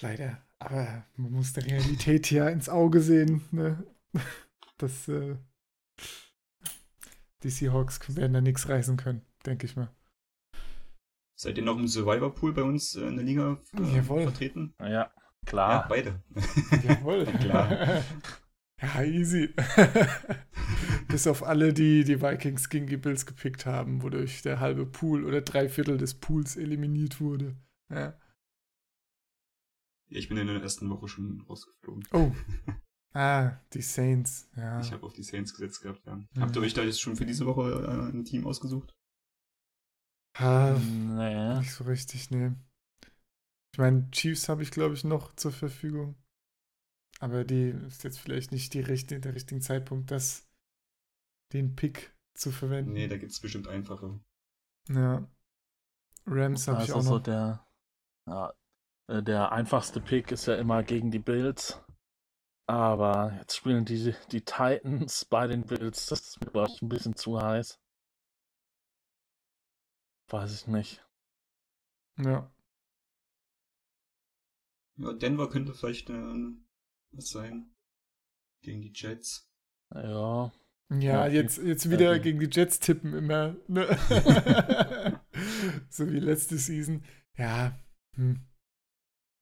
S3: Leider. Aber man muss der Realität hier ins Auge sehen. Ne? Das, äh, die Seahawks werden da nichts reißen können, denke ich mal.
S1: Seid ihr noch im Survivor Pool bei uns äh, in der Liga äh, vertreten?
S2: Ja,
S1: Ja,
S2: klar.
S1: beide.
S3: Jawohl.
S1: Klar.
S3: ja, easy. Bis auf alle, die die Vikings gegen die Bills gepickt haben, wodurch der halbe Pool oder drei Viertel des Pools eliminiert wurde. Ja.
S1: Ich bin in der ersten Woche schon rausgeflogen.
S3: Oh. Ah, die Saints. Ja.
S1: Ich habe auf die Saints gesetzt gehabt, ja.
S3: Mhm.
S1: Habt ihr euch da jetzt schon für diese Woche äh, ein Team ausgesucht?
S3: Ah,
S2: Nee.
S3: Nicht so richtig, nee. Ich meine, Chiefs habe ich, glaube ich, noch zur Verfügung. Aber die ist jetzt vielleicht nicht die richtige, der richtige Zeitpunkt, das, den Pick zu verwenden.
S1: Nee, da gibt's bestimmt einfache.
S3: Ja. Rams habe ich
S2: Also
S3: auch
S2: so
S3: noch.
S2: der, ja, äh, der einfachste Pick ist ja immer gegen die Bills. Aber jetzt spielen die, die Titans bei den Bills. Das ist mir, glaube ich, ein bisschen zu heiß. Weiß ich nicht.
S3: Ja.
S1: Ja, Denver könnte vielleicht äh, was sein. Gegen die Jets.
S2: Ja.
S3: Ja, jetzt, jetzt wieder gegen die Jets tippen immer. Ne? so wie letzte Season. Ja. Hm.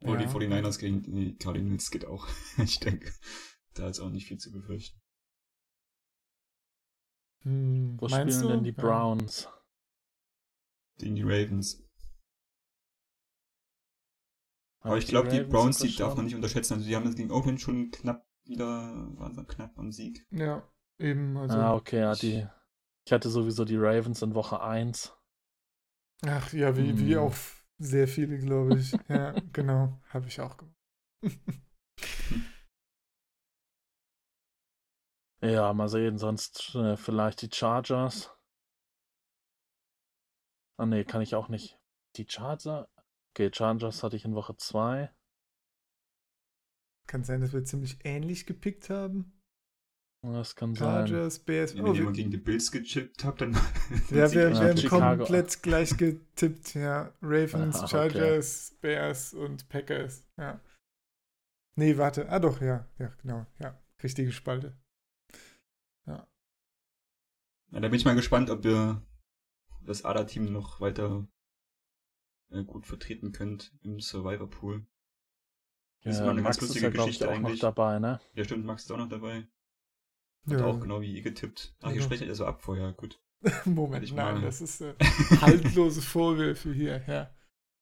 S1: Oder
S3: Ja.
S1: die 49ers gegen die Cardinals geht auch. ich denke, da ist auch nicht viel zu befürchten.
S3: Hm.
S2: Wo
S3: Meinst
S2: spielen
S3: du?
S2: denn die. Browns?
S1: Gegen die Ravens. Aber ich glaube, die Browns, die darf man nicht unterschätzen. Also die haben das gegen Oakland schon knapp wieder, waren sie knapp am Sieg.
S3: Ja, eben. Also,
S2: ah, okay, ja, die. Ich hatte sowieso die Ravens in Woche 1.
S3: Ach ja, wie, wie
S2: Hm.
S3: auch sehr viele, glaube ich. ja, genau. Habe ich auch gemacht.
S2: Ja, mal sehen, sonst äh, vielleicht die Chargers. Ah, nee, kann ich auch nicht. Die Charger? Okay, Chargers hatte ich in Woche 2.
S3: Kann sein, dass wir ziemlich ähnlich gepickt haben.
S2: Das kann sein.
S3: Chargers, Bears.
S1: Wenn
S3: Oh,
S1: ihr
S3: wir,
S1: mal gegen die Bills gechippt habt, dann.
S3: ja, wir,
S2: Ja,
S3: wir haben
S2: Chicago.
S3: komplett gleich getippt. Ja, Ravens,
S2: Aha, okay.
S3: Chargers, Bears und Packers. Ja. Nee, warte. Ah, doch, ja. Ja, genau. Ja, richtige Spalte.
S1: Ja, da bin ich mal gespannt, ob ihr das ADA-Team noch weiter äh, gut vertreten könnt im Survivor Pool. Das ist
S2: Ja,
S1: mal eine
S2: Max
S1: ganz
S2: ist
S1: lustige
S2: ja, glaube ich,
S1: Geschichte
S2: auch noch
S1: eigentlich.
S2: dabei, ne?
S1: Ja, stimmt, Max ist auch noch dabei. Hat
S3: Ja.
S1: auch genau wie ihr getippt. Ach, ihr sprecht ja so ab vorher, gut.
S3: Moment,
S1: ich
S3: nein, das ist äh, haltlose Vorwürfe hier, ja.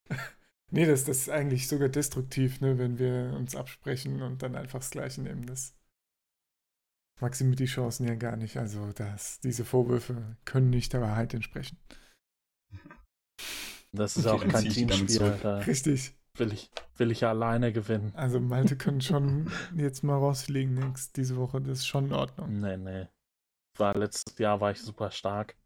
S3: Nee, das, das ist eigentlich sogar destruktiv, ne, wenn wir uns absprechen und dann einfach das Gleiche nehmen. Das maximiert die Chancen ja gar nicht. Also das, diese Vorwürfe können nicht der Wahrheit entsprechen.
S2: Das ist
S1: Okay,
S2: auch kein Teamspiel.
S3: Richtig.
S2: will ich, will ich ja alleine gewinnen.
S3: Also Malte kann schon jetzt mal rausfliegen nix, diese Woche. Das ist schon in Ordnung.
S2: Nee, nee. War letztes Jahr war ich super stark.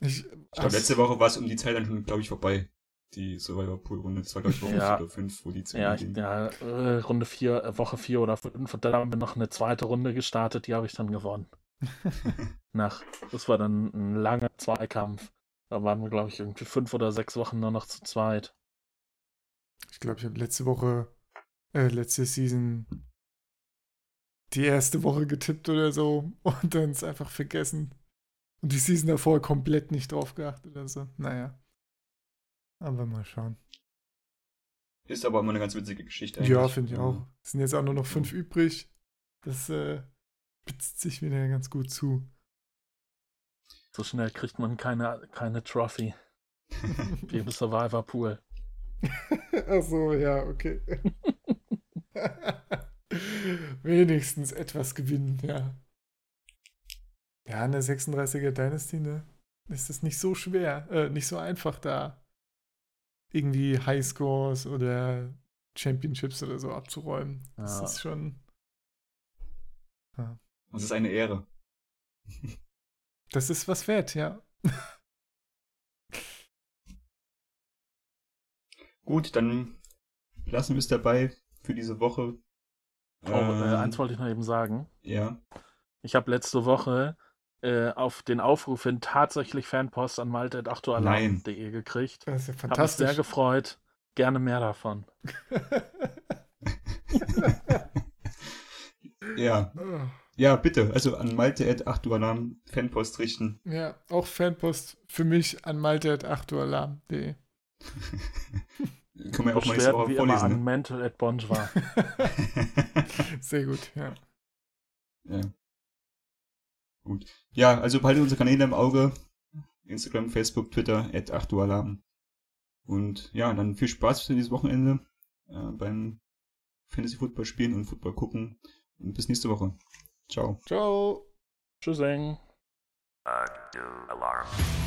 S3: Ich,
S1: Ich glaube, letzte Woche war es um die Zeit dann schon, glaube ich, vorbei. Die Survivor Pool Runde. Das war, glaube ich, Woche
S2: Ja.
S1: 4 oder 5, wo die zu
S2: Ja, ich, ja äh, Runde 4, äh, Woche 4 oder 5. Und dann haben wir noch eine zweite Runde gestartet, die habe ich dann gewonnen. Nach, das war dann ein langer Zweikampf. Da waren wir, glaube ich, irgendwie fünf oder sechs Wochen nur noch zu zweit.
S3: Ich glaube, ich habe letzte Woche, äh, letzte Season die erste Woche getippt oder so und dann es einfach vergessen. Und die Season davor komplett nicht drauf geachtet oder so. Naja. Aber mal schauen.
S1: Ist aber immer eine ganz witzige Geschichte.
S3: Ja,
S1: eigentlich.
S3: finde ich auch. Es sind jetzt auch nur noch fünf übrig. Das äh, spitzt sich wieder ganz gut zu.
S2: So schnell kriegt man keine, keine Trophy. Wie im Survivor Pool.
S3: Ach so, ja, okay. Wenigstens etwas gewinnen, ja. Ja, in der 36er Dynasty, ne? Ist das nicht so schwer, äh, nicht so einfach da irgendwie Highscores oder Championships oder so abzuräumen. Das
S2: Ja.
S3: ist schon.
S1: Das ist eine Ehre.
S3: Das ist was wert, ja.
S1: Gut, dann lassen wir es dabei für diese Woche.
S2: Oh, äh,
S1: Ähm,
S2: eins wollte ich noch eben sagen.
S1: Ja.
S2: Ich habe letzte Woche äh, auf den Aufruf hin tatsächlich Fanpost an malte.achtualarm.de gekriegt.
S3: Das ist ja
S2: Hab mich sehr
S3: fantastisch.
S2: gefreut. Gerne mehr davon.
S1: Ja. Ja, bitte. Also an Malte at 8 Uhr Alarm Fanpost richten.
S3: Ja, auch Fanpost für mich an malte.8ualarm.de.
S1: Können wir auch mal nächste Woche
S2: wie immer
S1: vorlesen.
S2: an
S1: Ne?
S2: mental at bonjour.
S3: Sehr gut, ja.
S1: ja. Gut. Ja, also behaltet unsere Kanäle im Auge. Instagram, Facebook, Twitter, at 8 Uhr Alarm. Und ja, dann viel Spaß für dieses Wochenende äh, beim Fantasy Football spielen und Football gucken. Und bis nächste Woche. Ciao.
S3: Ciao.
S2: Tschüssing.
S4: Alarm.